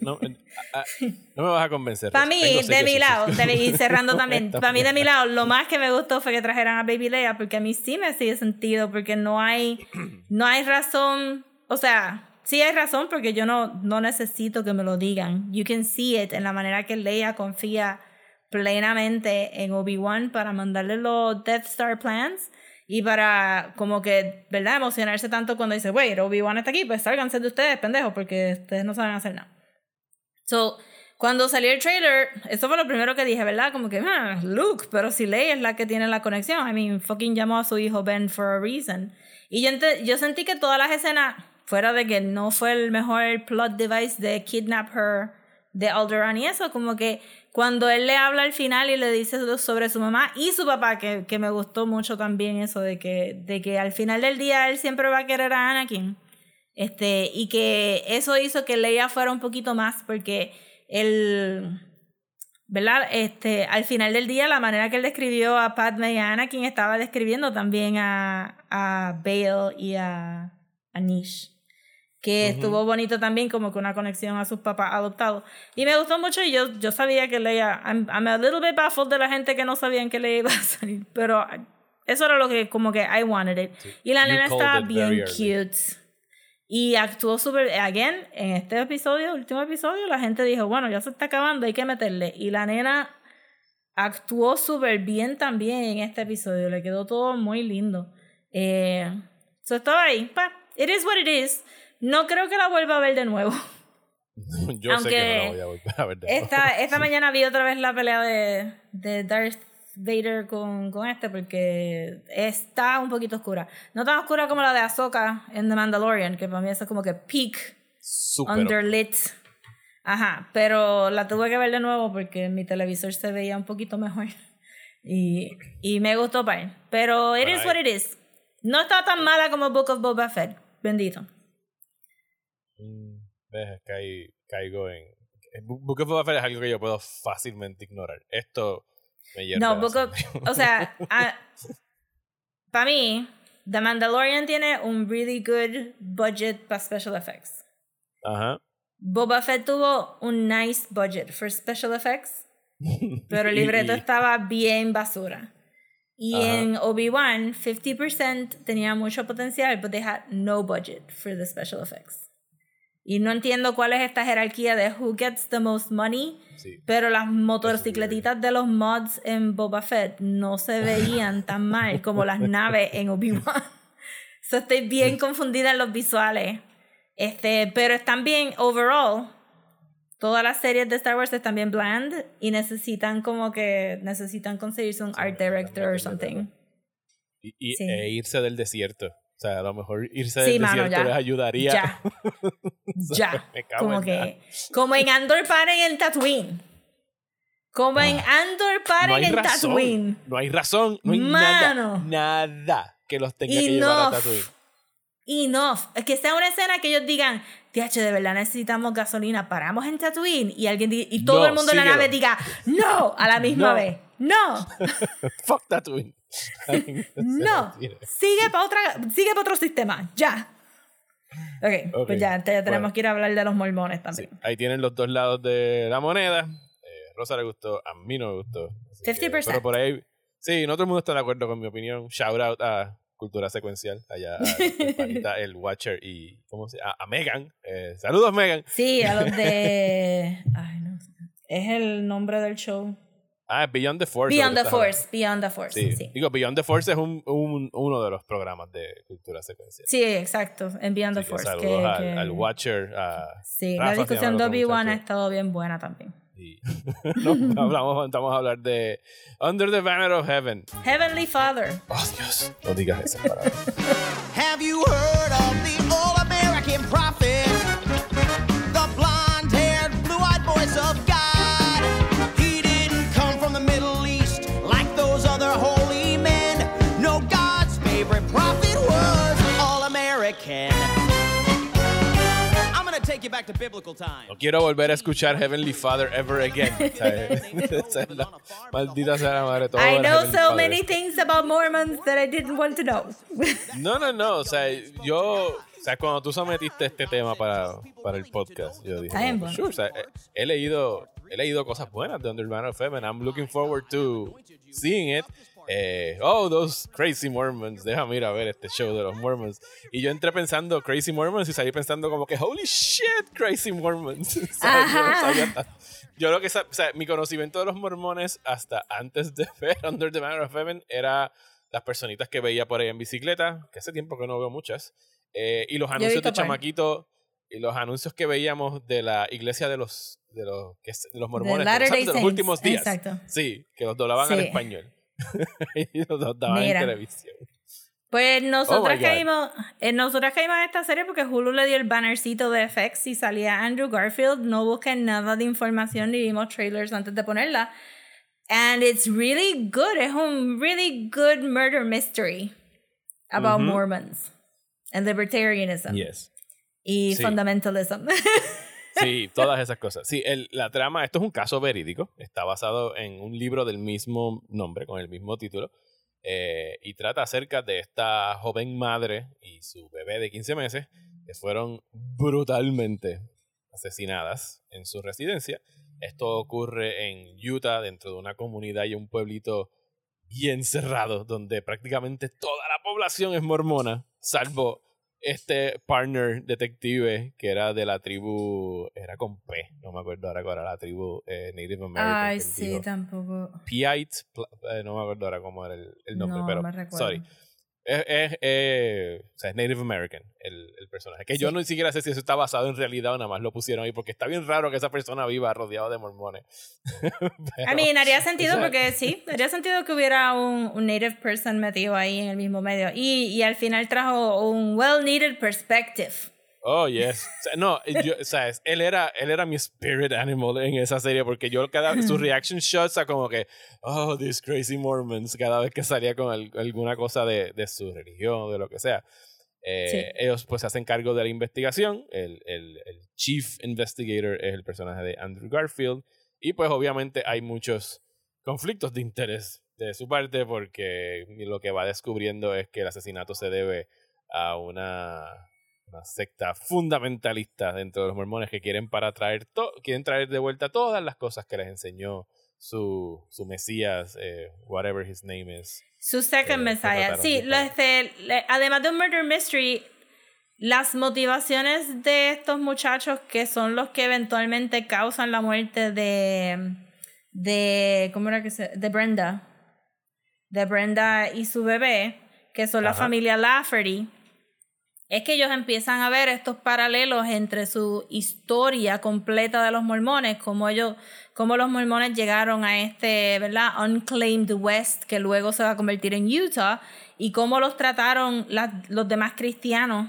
No, no, me vas a convencer. Para mí, Tengo de mi lado, de y cerrando [laughs] también, para mí de mi lado, lo más que me gustó fue que trajeran a Baby Leia, porque a mí sí me hacía sentido, porque no hay, no hay razón, o sea, sí hay razón, porque yo no, no necesito que me lo digan. You can see it en la manera que Leia confía plenamente en Obi-Wan para mandarle los Death Star plans y para como que, ¿verdad? Emocionarse tanto cuando dice, wait, Obi-Wan está aquí, pues sálganse de ustedes, pendejos, porque ustedes no saben hacer nada. So, cuando salió el trailer, eso fue lo primero que dije, ¿verdad? Como que, ah, Luke, pero si Leia es la que tiene la conexión. I mean, fucking llamó a su hijo Ben for a reason. Y yo, yo sentí que todas las escenas, fuera de que no fue el mejor plot device de kidnap her de Alderaan y eso, como que cuando él le habla al final y le dice sobre su mamá y su papá, que, que me gustó mucho también eso de que, de que al final del día él siempre va a querer a Anakin. Este, y que eso hizo que Leia fuera un poquito más porque el ¿verdad? Este, al final del día, la manera que él describió a Padme y a Anakin estaba describiendo también a, a Bale y a, a Nish. Que estuvo bonito también, como que una conexión a sus papás adoptados. Y me gustó mucho y yo, yo sabía que Leia. I'm, I'm a little bit baffled de la gente que no sabían que Leia iba a salir, pero eso era lo que, como que I wanted it. Y la You nena it bien cute. Y actuó súper, again, en este episodio, último episodio, la gente dijo, bueno, ya se está acabando, hay que meterle. Y la nena actuó súper bien también en este episodio, le quedó todo muy lindo. Eh, so estaba ahí, pa, it is what it is. No creo que la vuelva a ver de nuevo. [laughs] Yo sé que no Aunque la voy a volver a ver de nuevo. Esta, esta [laughs] mañana vi otra vez la pelea de, de Darth Vader con, con este porque está un poquito oscura. No tan oscura como la de Ahsoka en The Mandalorian, que para mí eso es como que peak Súper underlit. Ajá, pero la tuve que ver de nuevo porque mi televisor se veía un poquito mejor. Y, y me gustó para él. Pero it is Alright. what it is. No está tan mala como Book of Boba Fett. Bendito. Mm, ves, cai- caigo en. Bu- Book of Boba Fett es algo que yo puedo fácilmente ignorar. Esto me lleva. No, Book of- o sea, [laughs] para mí, The Mandalorian tiene un really good budget para special effects. Ajá. Boba Fett tuvo un nice budget for special effects, [laughs] pero el libreto estaba bien basura. Y en Obi-Wan, 50% tenía mucho potencial, but they had no budget for the special effects. Y no entiendo cuál es esta jerarquía de who gets the most money, Sí. pero las motocicletitas de los mods en Boba Fett no se [laughs] veían tan mal como las naves en Obi-Wan. [laughs] So estoy bien confundida en los visuales. Este, pero están bien overall. Todas las series de Star Wars están bien bland y necesitan como que necesitan conseguirse un art director or something. Y, y- Sí. e irse del desierto. O sea, a lo mejor irse Sí, del mano, desierto ya. les ayudaría. Ya. [laughs] Ya. Me cago Como en nada. que como en Andor paren en Tatooine. Como en Andor paren Ah. no hay en razón. Tatooine. No hay razón. No hay Mano. nada. Nada que los tenga que llevar a Enough. Tatooine. Enough. Que sea una escena que ellos digan, TH, de verdad necesitamos gasolina, paramos en Tatooine. Y alguien y todo No, el mundo en la nave diga, no, a la misma No. vez. No, [laughs] Fuck Tatooine. [laughs] no. Sigue para otra, sigue para otro sistema. Ya. Ok, Ok, pues ya, ya tenemos bueno. que ir a hablar de los mormones también. Ahí tienen los dos lados de la moneda. Eh, Rosa le gustó, a mí no me gustó. Así que- 50%. pero por ahí, sí, no todo el mundo está de acuerdo con mi opinión. Shout out a Cultura Secuencial, allá [laughs] el Watcher y ¿cómo se llama? A, a Megan. Eh, saludos, Megan. Sí, a los de... Ay, no. Es el nombre del show. Ah, Beyond the Force. Beyond the Force, Beyond the Force. hablando. Sí, Sí. Digo, Beyond the Force es un, un- uno de los programas de Cultura Secuencial. Sí, exacto, en Beyond the Force. saludos que- al, que- al Watcher. A, Sí, Rafa, la discusión de Obi-Wan ha estado bien buena también. y [laughs] no, hablamos, vamos a hablar de Under the Banner of Heaven. Heavenly Father. Oh, Dios. No digas esa palabra. [laughs] Have you heard of the No quiero volver a escuchar Heavenly Father ever again. [laughs] ¿sabes? Esa es la maldita sea la madre todo. I know so Father. many things about Mormons that I didn't want to know. No, no, no. O sea, yo. O sea, cuando tú sometiste este tema para, para el podcast, yo dije. Está bien como, bueno. sure, o sea, he, he leído, he leído cosas buenas de Under the Banner of Heaven. I'm looking forward to seeing it. Eh, oh, those crazy Mormons. Déjame ir a ver este show de los Mormons. Y yo entré pensando crazy Mormons y salí pensando como que holy shit, crazy Mormons. [laughs] O sea, yo no sabía Yo lo que o sea, mi conocimiento de los mormones hasta antes de [laughs] ver Under the Banner of Heaven era las personitas que veía por ahí en bicicleta, que hace tiempo que no veo muchas, eh, y los anuncios de chamaquito y los anuncios que veíamos de la iglesia de los de los, que es- de los mormones de los, de últimos días. exacto. Sí, que los doblaban al Sí. español. [laughs] y los daban Mira. en televisión. Pues nosotras Oh caímos, eh, nosotras caímos en esta serie porque Hulu le dio el bannercito de FX y salía Andrew Garfield. No busqué nada de información ni vimos trailers antes de ponerla. And it's really good. Es un really good murder mystery about Ujú. Mormons and libertarianism Yes. y Sí. fundamentalism. [laughs] Sí, todas esas cosas. Sí, el- la trama, esto es un caso verídico, está basado en un libro del mismo nombre, con el mismo título, eh, y trata acerca de esta joven madre y su bebé de 15 meses que fueron brutalmente asesinadas en su residencia. Esto ocurre en Utah, dentro de una comunidad y un pueblito bien cerrado, donde prácticamente toda la población es mormona, salvo este partner detective que era de la tribu, era con P, no me acuerdo ahora cuál era la tribu eh, Native American. Ay, sí, dijo. tampoco. Pla- eh, no me acuerdo ahora cómo era el, el nombre, No, pero me recuerdo. sorry. Es, es, eh, o sea, es Native American el, el personaje. Que yo Sí. no siquiera sé si eso está basado en realidad o nada más lo pusieron ahí, porque está bien raro que esa persona viva rodeado de mormones. [laughs] I mean, haría sentido Eso- porque sí, haría sentido que hubiera un, un native person metido ahí en el mismo medio. Y, y al final trajo un well-needed perspective. Oh, yes. O sea, no, yo, o él era, él era mi spirit animal en esa serie porque yo cada sus reaction shots a como que, oh, these crazy Mormons, cada vez que salía con al- alguna cosa de, de su religión, de lo que sea. Eh, Sí. Ellos pues se hacen cargo de la investigación. El, el, el chief investigator es el personaje de Andrew Garfield. Y pues obviamente hay muchos conflictos de interés de su parte porque lo que va descubriendo es que el asesinato se debe a una, una secta fundamentalista dentro de los mormones que quieren para traer to- quieren traer de vuelta todas las cosas que les enseñó su, su mesías, eh, whatever his name is. Su second Eh, Messiah. Sí, lo- este, le- además de un murder mystery, las motivaciones de estos muchachos que son los que eventualmente causan la muerte de de ¿cómo era que se? de Brenda. De Brenda y su bebé, que son la familia Lafferty. Es que ellos empiezan a ver estos paralelos entre su historia completa de los mormones, como ellos, cómo los mormones llegaron a este, ¿verdad? Unclaimed West, que luego se va a convertir en Utah, y cómo los trataron las- los demás cristianos,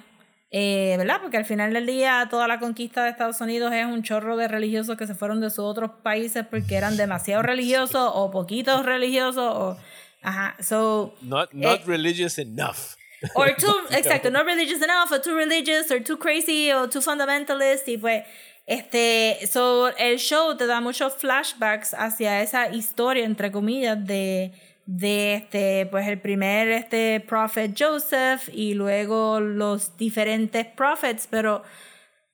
eh, ¿verdad? Porque al final del día toda la conquista de Estados Unidos es un chorro de religiosos que se fueron de sus otros países porque eran demasiado religiosos o poquitos religiosos o... Ajá, so... Not, not Eh, religious enough. Or [laughs] too, exacto, not religious enough, or too religious, or too crazy, or too fundamentalist, y pues, este, so, el show te da muchos flashbacks hacia esa historia, entre comillas, de, de este, pues el primer, este, prophet Joseph, y luego los diferentes prophets, pero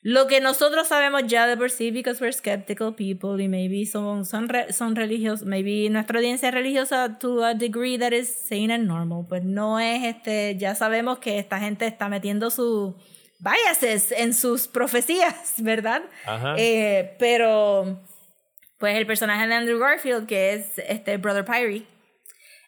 lo que nosotros sabemos ya de por sí, because we're skeptical people, y maybe son, son, re- son religiosos, maybe nuestra audiencia es religiosa to a degree that is sane and normal, pues no es este, ya sabemos que esta gente está metiendo sus biases en sus profecías, [laughs] ¿verdad? Ajá. Eh, pero, pues el personaje de Andrew Garfield, que es este Brother Pyrie,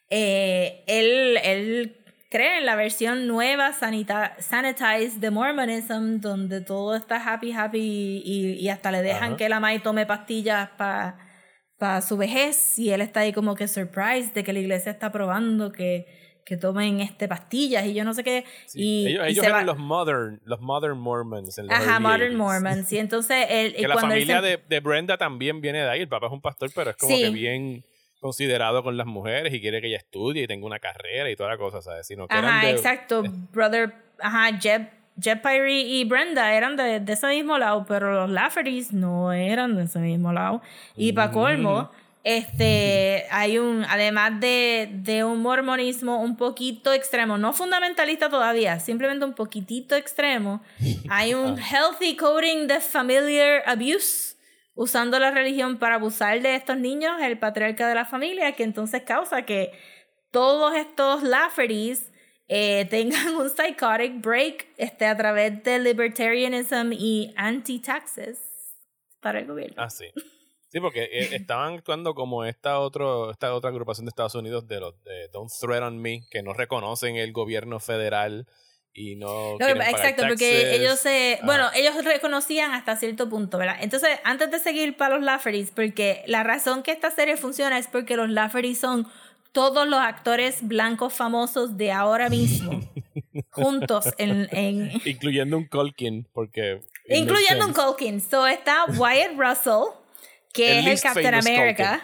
eh, él, él cree en la versión nueva, sanitized de Mormonism, donde todo está happy, happy y, y hasta le dejan Ajá. que la Mai tome pastillas para su vejez y él está ahí como que surprised de que la iglesia está probando que, que tomen este pastillas y yo no sé qué. Sí, y, ellos y ellos eran los modern, los modern Mormons. En los Ajá, Modern 80s. Mormons. Y entonces él, [laughs] y Que la él familia se- de, de Brenda también viene de ahí. El papá es un pastor, pero es como Sí. que bien considerado con las mujeres y quiere que ella estudie y tenga una carrera y toda la cosa, ¿sabes? Sino que eran Ajá, de- exacto. Brother, ajá, Jeb, Jeb Pyrie y Brenda eran de, de ese mismo lado, pero los Laffertys no eran de ese mismo lado. Y para colmo, este, [laughs] hay un, además de, de un mormonismo un poquito extremo, no fundamentalista todavía, simplemente un poquitito extremo, hay un healthy coding de familiar abuse usando la religión para abusar de estos niños, el patriarca de la familia, que entonces causa que todos estos Laffertys eh, [laughs] tengan un psychotic break este, a través de libertarianism y anti-taxes para el gobierno. Ah, sí. Sí, porque eh, [laughs] estaban actuando como esta, otro, esta otra agrupación de Estados Unidos de los de Don't Threat on Me, que no reconocen el gobierno federal y no. Pagar exacto, porque ellos se. Ah. Bueno, ellos reconocían hasta cierto punto, ¿verdad? Entonces, antes de seguir para los Laffertys, porque la razón que esta serie funciona es porque los Laffertys son todos los actores blancos famosos de ahora mismo, [laughs] juntos en- en, Incluyendo un Colkin, porque. [laughs] Incluyendo un. Culkin. So está Wyatt Russell, que El es el Captain America.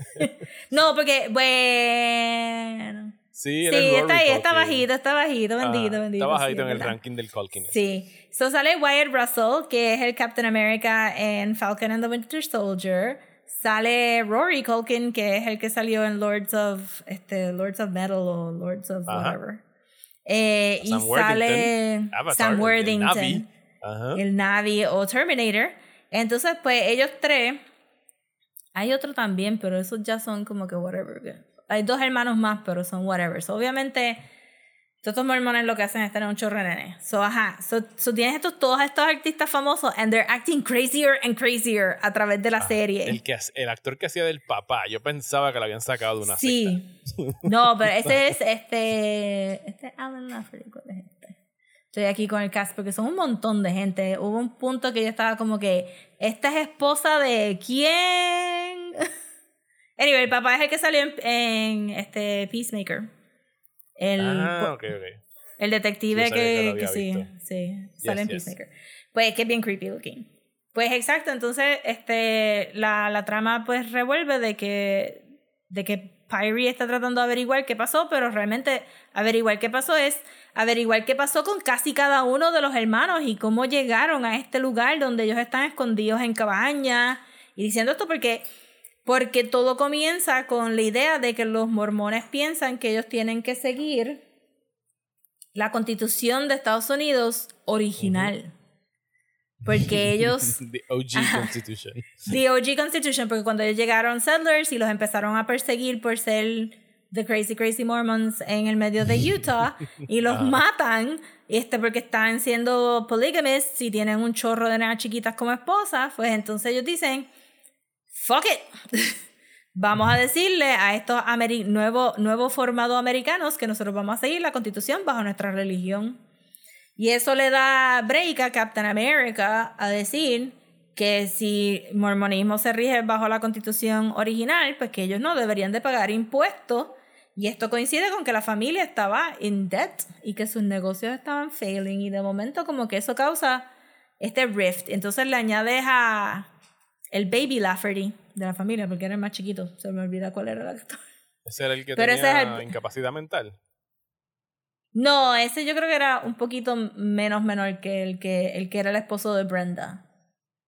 [laughs] no, porque, bueno. Sí, el está ahí, está bajito, está bajito, bendito, Ah, bendito. Está bajito en el verdad. ranking del Culkin. Sí. So sale Wyatt Russell, que es el Captain America en Falcon and the Winter Soldier. Sale Rory Culkin, que es el que salió en Lords of, este, Lords of Metal o Lords of Ajá. whatever. Eh, y sale Avatar, Sam el Worthington, Navi. Ajá. el Navi o Terminator. Entonces, pues ellos tres. Hay otro también, pero esos ya son como que whatever. Hay dos hermanos más, pero son whatever. So, obviamente, todos estos mormones lo que hacen es tener un chorro de nene. So, ajá. So, so tienes estos, todos estos artistas famosos and they're acting crazier and crazier a través de la serie. Ah, El, que, el actor que hacía del papá, yo pensaba que lo habían sacado de una secta. Sí. No, [laughs] pero ese es este. Este es Alan Lafferty. ¿cuál es este? Estoy aquí con el cast porque son un montón de gente. Hubo un punto que yo estaba como que. Esta es esposa de quién. Anyway, el papá es el que salió en, en, este Peacemaker. El, Ah, ok, ok. el detective Sí, que que, que sí, sí, sale en yes. Peacemaker. Pues que es bien creepy looking. Pues exacto, entonces este, la, la trama pues revuelve de que, de que Pyrie está tratando de averiguar qué pasó, pero realmente averiguar qué pasó es averiguar qué pasó con casi cada uno de los hermanos y cómo llegaron a este lugar donde ellos están escondidos en cabañas. Y diciendo esto porque porque todo comienza con la idea de que los mormones piensan que ellos tienen que seguir la constitución de Estados Unidos original. Porque [laughs] ellos, The OG Constitution. the OG Constitution, porque cuando ellos llegaron settlers y los empezaron a perseguir por ser the crazy crazy Mormons en el medio de Utah y los [laughs] matan este porque están siendo polygamists y tienen un chorro de nenas chiquitas como esposas, pues entonces ellos dicen, fuck it. [laughs] Vamos a decirle a estos nuevos nuevo formados americanos que nosotros vamos a seguir la constitución bajo nuestra religión. Y eso le da break a Captain America a decir que si mormonismo se rige bajo la constitución original, pues que ellos no deberían de pagar impuestos. Y esto coincide con que la familia estaba in debt y que sus negocios estaban failing. Y de momento como que eso causa este rift. Entonces le añades a el baby Lafferty de la familia, porque era el más chiquito. Se me olvida cuál era el actor. Ese era el que Pero ese tenía es el- incapacidad mental. No, ese yo creo que era un poquito menos menor que el que, el que era el esposo de Brenda.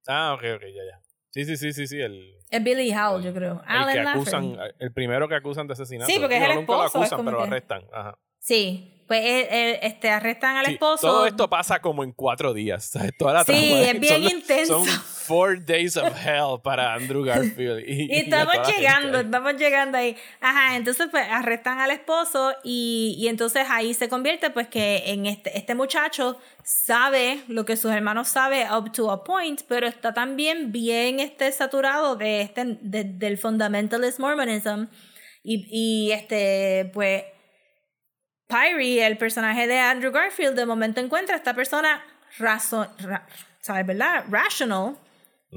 Ah, ok, ok, ya, ya. Sí, sí, sí, sí, sí. El, Es Billy Howell, yo creo. el Alan que Lafferty. acusan, el primero que acusan de asesinato. Sí, porque es el nunca lo esposo, acusan, pero lo arrestan. Ajá. Sí, pues él- él, este, arrestan al Sí, esposo. todo esto pasa como en cuatro días. [laughs] ¿sabes? Toda la Sí, es bien son, intenso. Son four days of hell para Andrew [laughs] Garfield. Y, Y estamos la llegando, estamos llegando ahí. Ajá, entonces pues arrestan al esposo y, y entonces ahí se convierte pues que en este, este muchacho sabe lo que sus hermanos saben up to a point, pero está también bien este, saturado de este, de- del fundamentalist Mormonism y, y este pues Pyrie, el personaje de Andrew Garfield, de momento encuentra a esta persona razón, ra- ¿sabes, verdad? Rational,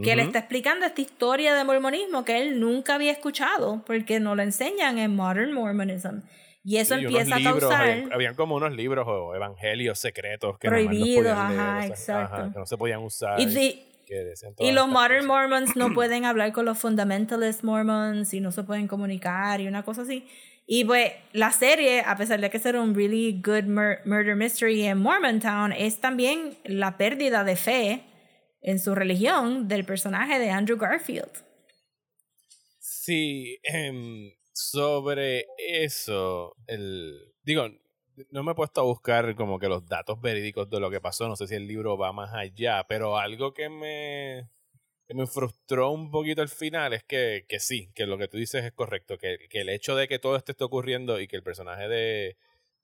que le está explicando esta historia de mormonismo que él nunca había escuchado, porque no lo enseñan en Modern Mormonism. Y eso Sí, empieza a libros, causar... Habían, habían como unos libros o evangelios secretos que Prohibidos, podían leer, ajá, o sea, exacto. ajá, que no se podían usar. Y, y todas los Modern cosas. Mormons no [clears throat] pueden hablar con los Fundamentalist Mormons y no se pueden comunicar y una cosa así. Y pues la serie, a pesar de que ser un really good mur- murder mystery en Mormontown, es también la pérdida de fe en su religión del personaje de Andrew Garfield. Sí, em, sobre eso, el, digo, no me he puesto a buscar como que los datos verídicos de lo que pasó, no sé si el libro va más allá, pero algo que me, que me frustró un poquito al final es que, que sí, que lo que tú dices es correcto, que, que el hecho de que todo esto esté ocurriendo y que el personaje de,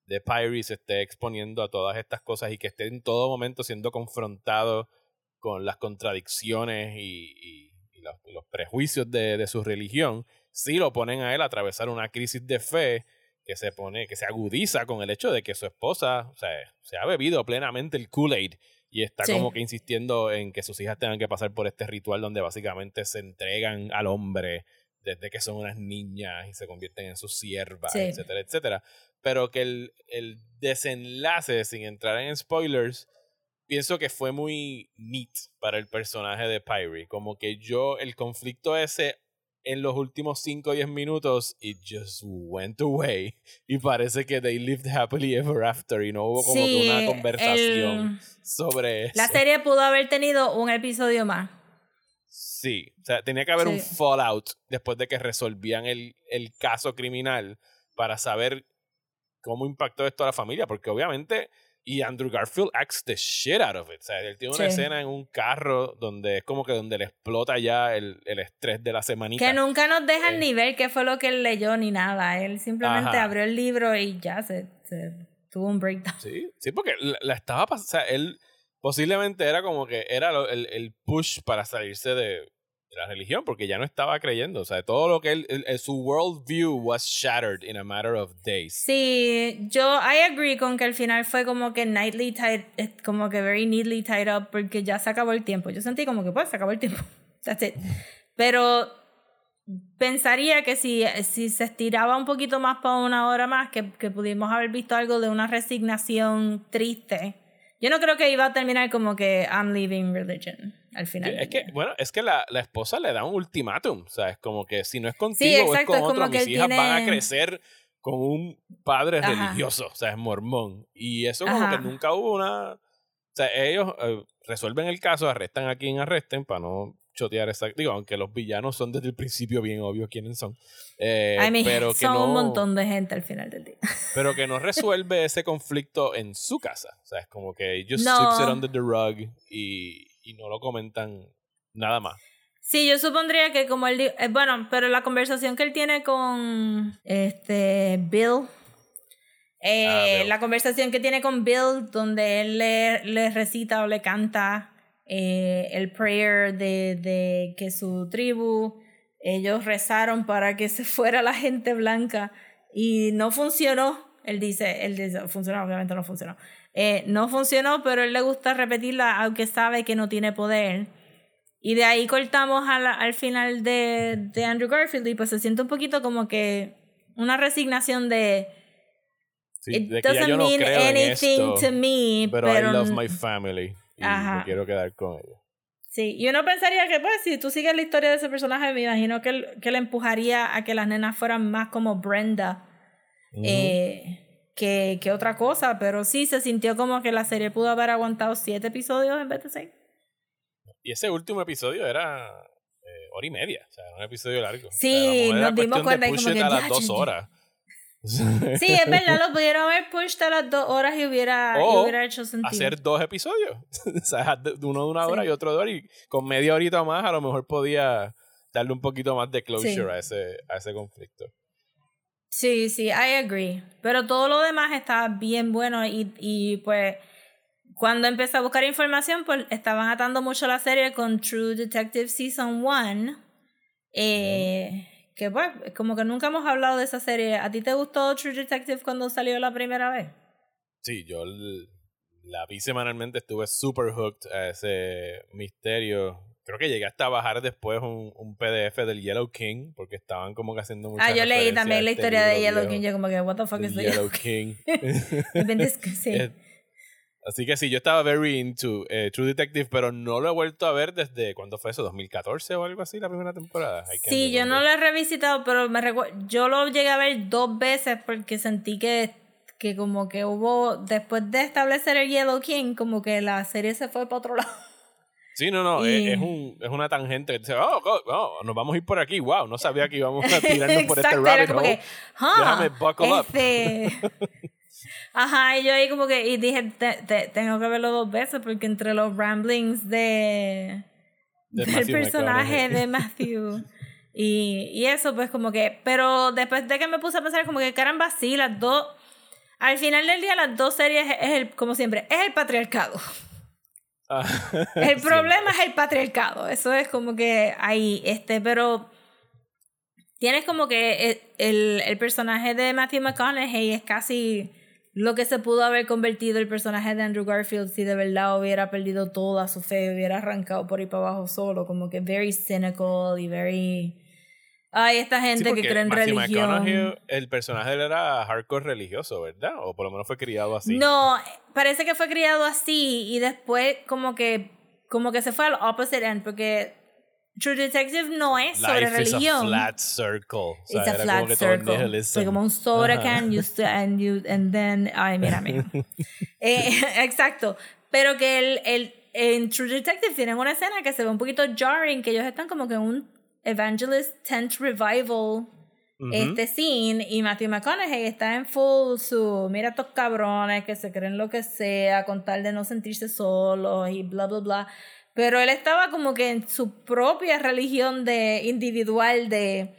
de Pyrie se esté exponiendo a todas estas cosas y que esté en todo momento siendo confrontado con las contradicciones y, y- los, los prejuicios de, de su religión, sí lo ponen a él a atravesar una crisis de fe que se pone, que se agudiza con el hecho de que su esposa o sea, se ha bebido plenamente el Kool-Aid y está Sí. como que insistiendo en que sus hijas tengan que pasar por este ritual donde básicamente se entregan al hombre desde que son unas niñas y se convierten en sus siervas, Sí. etcétera, etcétera. Pero que el, el desenlace, sin entrar en spoilers, pienso que fue muy neat para el personaje de Pyrie. Como que yo, el conflicto ese en los últimos 5 o 10 minutos it just went away y parece que they lived happily ever after y no hubo como Sí, que una conversación el- sobre eso. La serie pudo haber tenido un episodio más. Sí, o sea, tenía que haber un fallout después de que resolvían el, el caso criminal para saber cómo impactó esto a la familia, porque obviamente, y Andrew Garfield acts the shit out of it. O sea, él tiene una Sí. escena en un carro donde es como que donde le explota ya el, el estrés de la semanita. Que nunca nos dejan Eh. ni ver qué fue lo que él leyó ni nada. Él simplemente Ajá. abrió el libro y ya se, se tuvo un breakdown. Sí, sí, porque la, la estaba pasando, o sea, él posiblemente era como que era el, el push para salirse de, de la religión, porque ya no estaba creyendo, o sea, todo lo que él, el- su worldview was shattered in a matter of days. Sí, yo I agree con que al final fue como que nightly tied, eh, como que very neatly tied up porque ya se acabó el tiempo. Yo sentí como que pues se acabó el tiempo. [laughs] That's it. Pero pensaría que si, si se estiraba un poquito más para una hora más, que, que pudimos haber visto algo de una resignación triste. Yo no creo que iba a terminar como que I'm leaving religion al final. Sí, es que, bueno, es que la, la esposa le da un ultimátum, o sea, es como que si no es contigo Sí, o es exacto, con es como otro, que mis hijas van a tiene- crecer con un padre Ajá. religioso, o sea, es mormón. Y eso como Ajá. que nunca hubo una... O sea, ellos eh, resuelven el caso, arrestan a quien arresten para no chotear esa... Digo, aunque los villanos son desde el principio bien obvios quiénes son. Eh, I mean, pero que son no, un montón de gente al final del día. [laughs] Pero que no resuelve ese conflicto en su casa. O sea, es como que just No. it under the rug y, y no lo comentan nada más. Sí, yo supondría que como él eh, bueno, pero la conversación que él tiene con este Bill, eh, Ah, Bill. la conversación que tiene con Bill, donde él le, le recita o le canta eh, el prayer de, de que su tribu, ellos rezaron para que se fuera la gente blanca y no funcionó. Él dice, él dice, funcionó, obviamente no funcionó. Eh, no funcionó, pero él le gusta repetirla aunque sabe que no tiene poder. Y de ahí cortamos a la- al final de, de Andrew Garfield y pues se siente un poquito como que una resignación de Sí, it de que ya doesn't yo no mean creo en anything esto, to me, pero, pero, I love my family y Ajá. me quiero quedar con ellos. sí, y uno pensaría que pues si tú sigues la historia de ese personaje, me imagino que, que le empujaría a que las nenas fueran más como Brenda eh, que, que otra cosa, pero sí se sintió como que la serie pudo haber aguantado siete episodios en vez de seis. Y ese último episodio era eh, hora y media, o sea, era un episodio largo. O sea, Sí, a lo mejor era nos dimos de cuenta y push como que, a las "Diache, dos horas. [laughs] Sí, es verdad, lo pudieron haber pushed a las dos horas y hubiera, y O hubiera hecho sentido. hacer dos episodios. [laughs] o sea, de- de uno de una hora Sí. y otro de hora. Y con media horita más, a lo mejor podía darle un poquito más de closure Sí. a, ese, a ese conflicto. Sí, sí, I agree. Pero todo lo demás está bien bueno y, y pues cuando empecé a buscar información, pues estaban atando mucho la serie con True Detective Season 1. Eh, que pues, como que nunca hemos hablado de esa serie. ¿A ti te gustó True Detective cuando salió la primera vez? Sí, yo la vi semanalmente, estuve super hooked a ese misterio. Creo que llegué hasta a bajar después un, un PDF del Yellow King, porque estaban como que haciendo mucha Ah, yo leí también la este historia de Yellow King. Yo como que, what the fuck is Yellow [laughs] King. Sí. [laughs] Así que sí, yo estaba very into eh, True Detective, pero no lo he vuelto a ver desde, ¿cuándo fue eso? ¿2014 o algo así, la primera temporada? Sí, yo no lo he revisitado, pero me yo lo llegué a ver dos veces porque sentí que, que como que hubo, después de establecer el Yellow King, como que la serie se fue para otro [laughs] lado. Sí, no, no, Y- es, es un, es una tangente dice, oh, oh, oh, nos vamos a ir por aquí, wow, no sabía que íbamos a tirarnos por este rabbit hole. que, "Huh, Déjame buckle up". este... Ajá, y yo ahí como que, y dije, "Te- te- tengo que verlo dos veces porque entre los ramblings de, De del Matthew personaje McConaughey. de Matthew y, y eso pues como que, pero después de que me puse a pensar como que caramba, sí, las dos, al final del día las dos series es el, como siempre, es el patriarcado. Ah, [laughs] El sí. problema es el patriarcado. Eso es como que ahí, este, pero tienes como que e, el, el personaje de Matthew McConaughey es casi lo que se pudo haber convertido el personaje de Andrew Garfield si de verdad hubiera perdido toda su fe, hubiera arrancado por ahí para abajo solo, como que very cynical y very... Ay, esta Sí, gente que cree en Matthew religión. El personaje él era hardcore religioso, ¿verdad? O por lo menos fue criado así. No, parece que fue criado así y después como que como que se fue al opposite end porque True Detective no es sobre Life is a religión. flat circle. O sea, It's a flat como circle. nihilism. Fue como un soda can, you st- and you, and then, ay, mírame. [laughs] eh, [laughs] exacto. Pero que el, el, en True Detective tienen una escena que se ve un poquito jarring, que ellos están como que en un Evangelist Tent Revival este scene y Matthew McConaughey está en full su mira estos cabrones que se creen lo que sea con tal de no sentirse solos y bla bla bla pero él estaba como que en su propia religión de individual de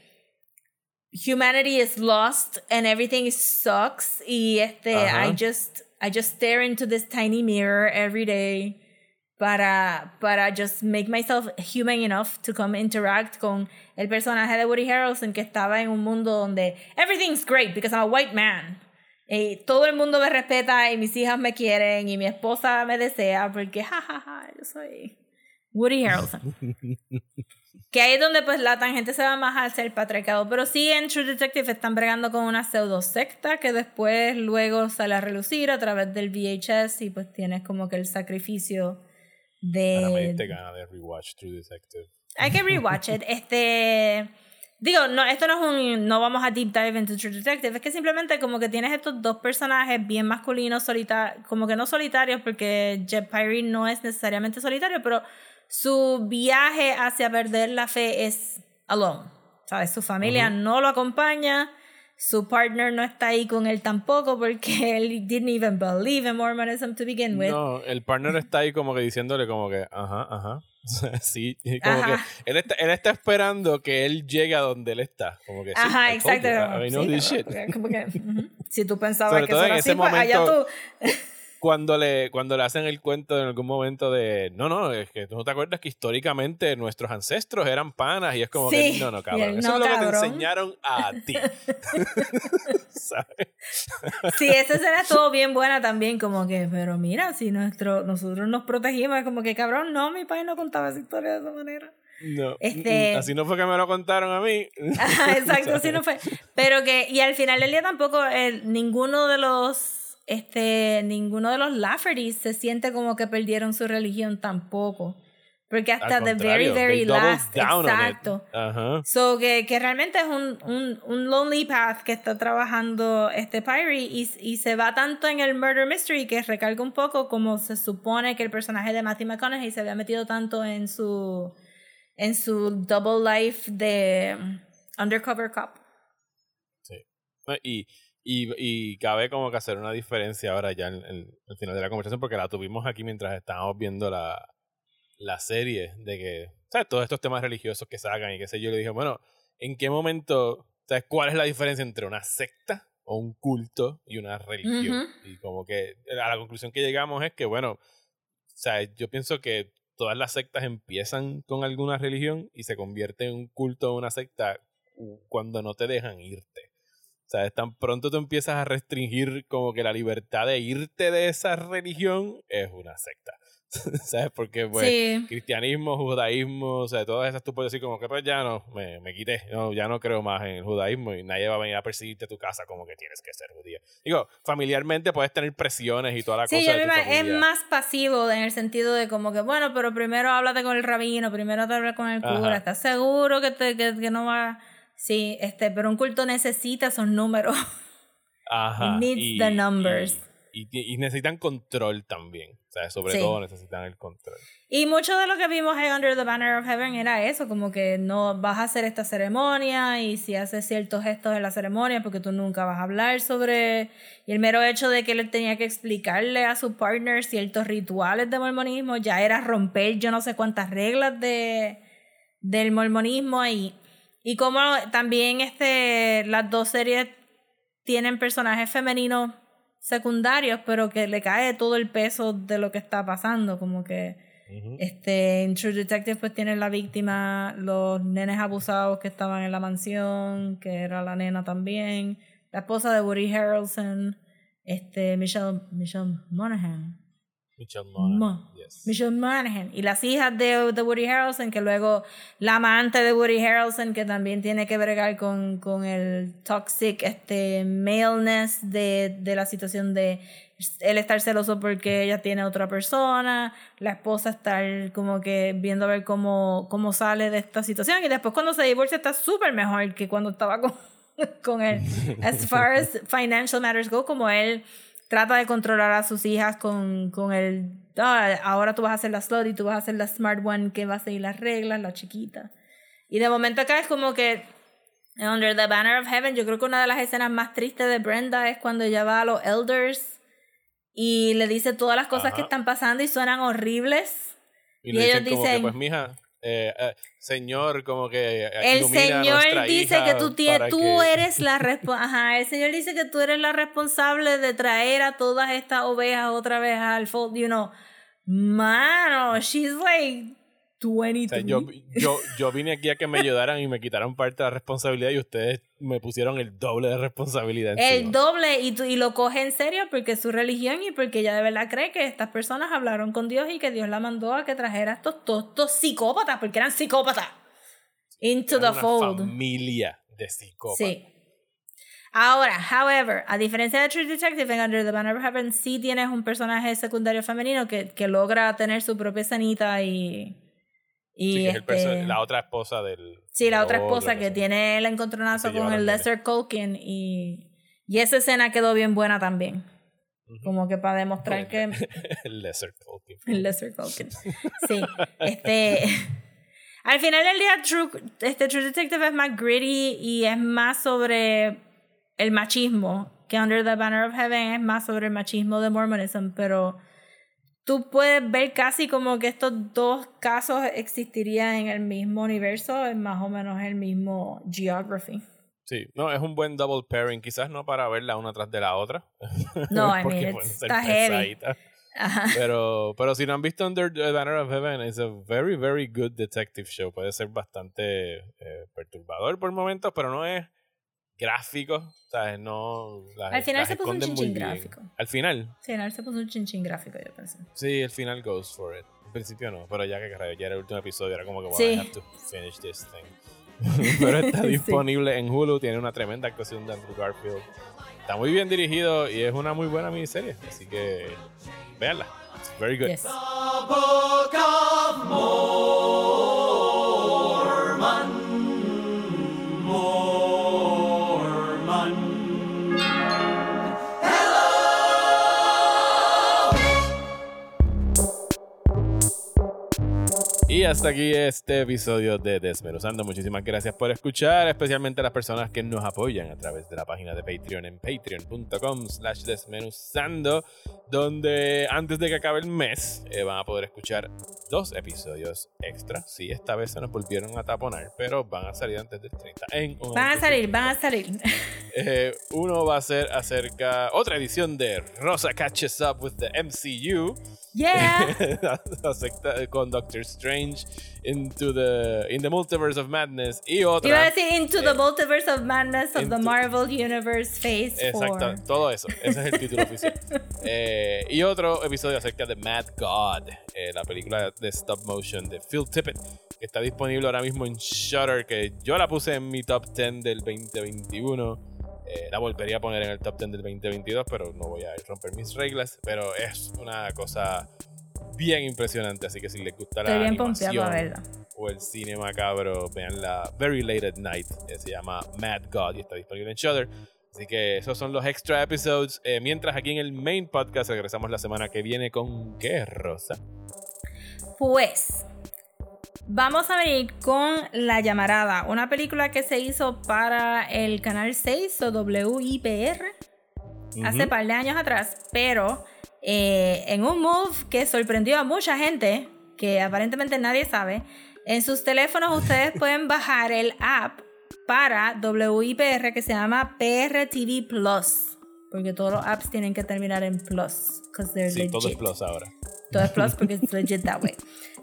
humanity is lost and everything sucks y este. I just I just stare into this tiny mirror every day para, para just make myself human enough to come interact con el personaje de Woody Harrelson que estaba en un mundo donde everything's great because I'm a white man. Y todo el mundo me respeta y mis hijas me quieren y mi esposa me desea porque jajaja, yo soy Woody Harrelson. que ahí es donde pues la tangente se va más hacia el patriarcado. Pero sí en True Detective están bregando con una pseudo secta que después luego sale a relucir a través del VHS y pues tienes como que el sacrificio Ahora me de... diste ganas de rewatch True Detective. Hay que rewatch it. [laughs] Este. Digo, no, esto no es un. No vamos a deep dive into True Detective. Es que simplemente como que tienes estos dos personajes bien masculinos, solitarios. Como que no solitarios, porque Jet Pyrie no es necesariamente solitario, pero su viaje hacia perder la fe es alone. ¿Sabes? Su familia no lo acompaña. Su partner no está ahí con él tampoco porque [laughs] él didn't even believe in Mormonism to begin with. No, el partner está ahí como que diciéndole como que, ajá, ajá. [laughs] Sí, como Ajá. que él está, él está esperando que él llegue a donde él está. Como que, Ajá, exacto. I know Sí, this shit. como que. Si tú pensabas Sobre que eso era así, pues allá tú. Cuando le, cuando le hacen el cuento en algún momento de, no, no, es que tú no te acuerdas que históricamente nuestros ancestros eran panas y es como Sí, que, no, no, cabrón. Eso "No, es lo que te cabrón". enseñaron a ti. [laughs] ¿Sabes? Sí, esa escena estuvo bien buena también, como que, pero mira, si nuestro, nosotros nos protegimos, es como que cabrón, no, mi padre no contaba esa historia de esa manera. No, Este- mm, así no fue que me lo contaron a mí. [laughs] Ajá, exacto, así no fue. Pero que, y al final del día tampoco, el- ninguno de los, este, ninguno de los Laffertys se siente como que perdieron su religión tampoco. Porque hasta Al the very, very last, exacto. So, que, que realmente es un, un, un lonely path que está trabajando este Pyrie y, y se va tanto en el murder mystery que recalca un poco como se supone que el personaje de Matthew McConaughey se había metido tanto en su en su double life de um, undercover cop. No, Y, y, y cabe como que hacer una diferencia ahora ya en, en el final de la conversación, porque la tuvimos aquí mientras estábamos viendo la, la serie, de que, ¿sabes? Todos estos temas religiosos que sacan y qué sé yo, le dije, bueno, ¿en qué momento, ¿sabes? ¿Cuál es la diferencia entre una secta o un culto y una religión? Y como que a la conclusión que llegamos es que, bueno, sea, yo pienso que todas las sectas empiezan con alguna religión y se convierte en un culto o una secta cuando no te dejan irte. O sea, tan pronto tú empiezas a restringir como que la libertad de irte de esa religión es una secta. [laughs] ¿Sabes? Porque pues sí. cristianismo, judaísmo, o sea, todas esas tú puedes decir como que pues ya no, me, me quité, no, ya no creo más en el judaísmo y nadie va a venir a perseguirte a tu casa como que tienes que ser judía. Digo, familiarmente puedes tener presiones y toda la Sí, cosa imag- es más pasivo en el sentido de como que, bueno, pero primero háblate con el rabino, primero te hablas con el cura, Ajá. ¿estás seguro que, te, que, que no va? Sí, este, pero un culto necesita esos números. Ajá. It needs the numbers. Y, y- y necesitan control también. O sea, sobre Sí. todo necesitan el control. Y mucho de lo que vimos en Under the Banner of Heaven era eso, como que no vas a hacer esta ceremonia y si haces ciertos gestos en la ceremonia porque tú nunca vas a hablar sobre... Y el mero hecho de que él tenía que explicarle a su partner ciertos rituales de mormonismo ya era romper yo no sé cuántas reglas de, del mormonismo y, y como también este, las dos series tienen personajes femeninos secundarios, pero que le cae todo el peso de lo que está pasando, como que este en True Detective pues tienen la víctima, los nenes abusados que estaban en la mansión, que era la nena también, la esposa de Woody Harrelson, este Michelle Michelle Monaghan. Michelle Monaghan. Ma- yes. Michelle Monaghan. Y las hijas de, de Woody Harrelson, que luego la amante de Woody Harrelson, que también tiene que bregar con, con el toxic este, maleness de, de la situación de él estar celoso porque ella tiene otra persona, la esposa estar como que viendo a ver cómo, cómo sale de esta situación y después cuando se divorcia está súper mejor que cuando estaba con, [laughs] con él. As far as financial matters go, como él trata de controlar a sus hijas con, con el, "Ah, ahora tú vas a ser la slut y tú vas a ser la smart one que va a seguir las reglas, la chiquita. Y de momento acá es como que Under the Banner of Heaven, yo creo que una de las escenas más tristes de Brenda es cuando ella va a los elders y le dice todas las cosas Ajá. que están pasando y suenan horribles. Y, y le ellos dicen pues, mija, eh, eh, señor, como que. eh, El Señor dice que tú, tie- para tú que- eres la [laughs] responsable. El Señor dice que tú eres la responsable de traer a todas estas ovejas otra vez al fold. You know, mano, she's like O 23. sea, yo, yo, yo vine aquí a que me ayudaran y me quitaran parte de la responsabilidad y ustedes me pusieron el doble de responsabilidad. el doble y, tú- y lo coge en serio porque es su religión y porque ella de verdad cree que estas personas hablaron con Dios y que Dios la mandó a que trajera a estos, todos estos psicópatas, porque eran psicópatas, into Era the una fold. familia de psicópatas. Sí. Ahora, however, a diferencia de True Detective, en Under the Banner of Heaven sí tienes un personaje secundario femenino que, que logra tener su propia sanita y... y Sí, que es perso- este- la otra esposa del. Sí, la otra esposa que tiene el encontronazo con el. Lesser Culkin y, y esa escena quedó bien buena también. Como que para demostrar que... [laughs] el Lesser Culkin. El Lesser Culkin. Sí, este... [laughs] Al final del día, True, este True Detective es más gritty y es más sobre el machismo, que Under the Banner of Heaven es más sobre el machismo de Mormonism, pero tú puedes ver casi como que estos dos casos existirían en el mismo universo, es más o menos el mismo geography. Sí, no, es un buen double pairing, quizás no para verla una tras de la otra. [laughs] No, I mean, está heavy. Ajá. Pero, pero si no han visto Under the Banner of Heaven, es a very, very good detective show. Puede ser bastante eh, perturbador por momentos, pero no es gráfico. ¿sabes? No, las- Al final se puso un chinchín gráfico. Al final, Sí, no, él se puso un chinchín gráfico, yo pensé. sí, el final goes for it. Al principio no, pero ya que carajo, ya era el último episodio, era como que, well, Sí. I have to finish this thing. pero está Sí. disponible en Hulu, tiene una tremenda actuación de Andrew Garfield. Está muy bien dirigido y es una muy buena miniserie, así que véanla. It's very good. Yes. Y hasta aquí este episodio de Desmenuzando. Muchísimas gracias por escuchar, especialmente a las personas que nos apoyan a través de la página de Patreon en patreon.com slash desmenuzando, donde antes de que acabe el mes eh, van a poder escuchar dos episodios extra. Sí, esta vez se nos volvieron a taponar, pero van a salir antes del 30. En un Van a salir, van a salir. [laughs] eh, uno va a ser acerca otra edición de Rosa Catches Up with the MCU. Yeah. [laughs] Acepta- con Doctor Strange into the in the multiverse of madness y Iba a otra decir Into the eh, Multiverse of Madness of the into- Marvel Universe Phase 4. exacto todo eso ese es el [laughs] título oficial Eh, y otro episodio acerca de Mad God eh, la película de stop motion de Phil Tippett que está disponible ahora mismo en Shutter que yo la puse en mi top 10 del 2021 Eh, la volvería a poner en el top 10 del 2022 pero no voy a romper mis reglas pero es una cosa bien impresionante así que si les gusta la Estoy bien pompeada animación o el cine macabro, vean la Very Late at Night, que se llama Mad God y está disponible en Shudder. Así que esos son los extra episodes. Eh, mientras aquí en el main podcast regresamos la semana que viene con ¿Qué, Rosa? Pues vamos a venir con La Llamarada, una película que se hizo para el canal 6 o WIPR hace par de años atrás, pero eh, en un move que sorprendió a mucha gente, que aparentemente nadie sabe, en sus teléfonos ustedes [laughs] pueden bajar el app para WIPR que se llama PR TV Plus, porque todos los apps tienen que terminar en Plus, because they're Sí, todo es plus ahora. Todo es plus porque es legit that way.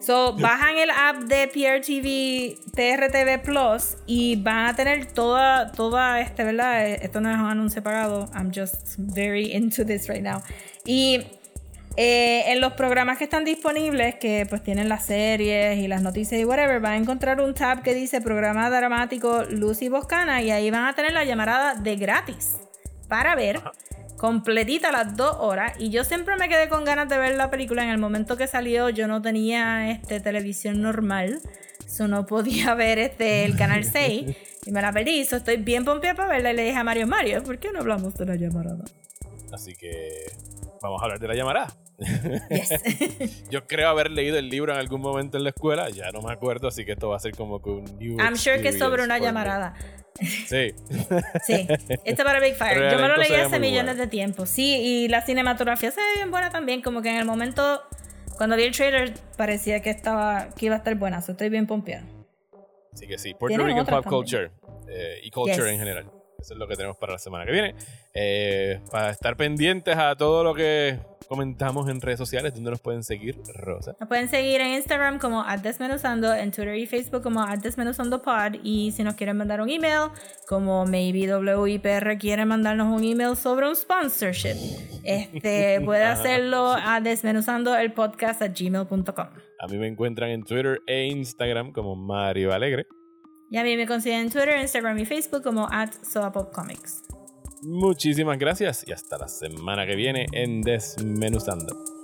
So, bajan el app de PRTV, TRTV Plus y van a tener toda, toda este, ¿verdad? Esto no es un anuncio pagado. I'm just very into this right now. Y Eh, en los programas que están disponibles, que pues tienen las series y las noticias y whatever, van a encontrar un tab que dice programa dramático Lucy Boscana y ahí van a tener la llamarada de gratis para ver completita las dos horas. Y yo siempre me quedé con ganas de ver la película. En el momento que salió, yo no tenía este, televisión normal. Eso no podía [laughs] ver este, el canal 6 y me la perdí. So, estoy bien pompeada para verla y le dije a Mario, Mario, ¿por qué no hablamos de la llamarada? Así que vamos a hablar de la llamarada. Yes. [laughs] Yo creo haber leído el libro en algún momento en la escuela, ya no me acuerdo, así que esto va a ser como que un new I'm sure que sobre una llamarada. Sí. [laughs] Sí, esto para Big Fire. Pero Yo me lo leí hace millones bueno. de tiempo. Sí, y la cinematografía se ve bien buena también. Como que en el momento, cuando vi el trailer, parecía que estaba que iba a estar buena. So, estoy bien pompeada. Así que sí, Puerto Rican Pop Culture eh, y Culture Yes. en general. Eso es lo que tenemos para la semana que viene. Eh, para estar pendientes a todo lo que comentamos en redes sociales, donde nos pueden seguir, Rosa. Nos pueden seguir en Instagram como Desmenuzando, en Twitter y Facebook como @desmenuzandopod y si nos quieren mandar un email, como maybe WIPR quiere mandarnos un email sobre un sponsorship, este [laughs] puede hacerlo a desmenuzando el podcast gmail.com. A mí me encuentran en Twitter e Instagram como Mario Alegre. Y a mí me consiguen en Twitter, Instagram y Facebook como at. Muchísimas gracias y hasta la semana que viene en Desmenuzando.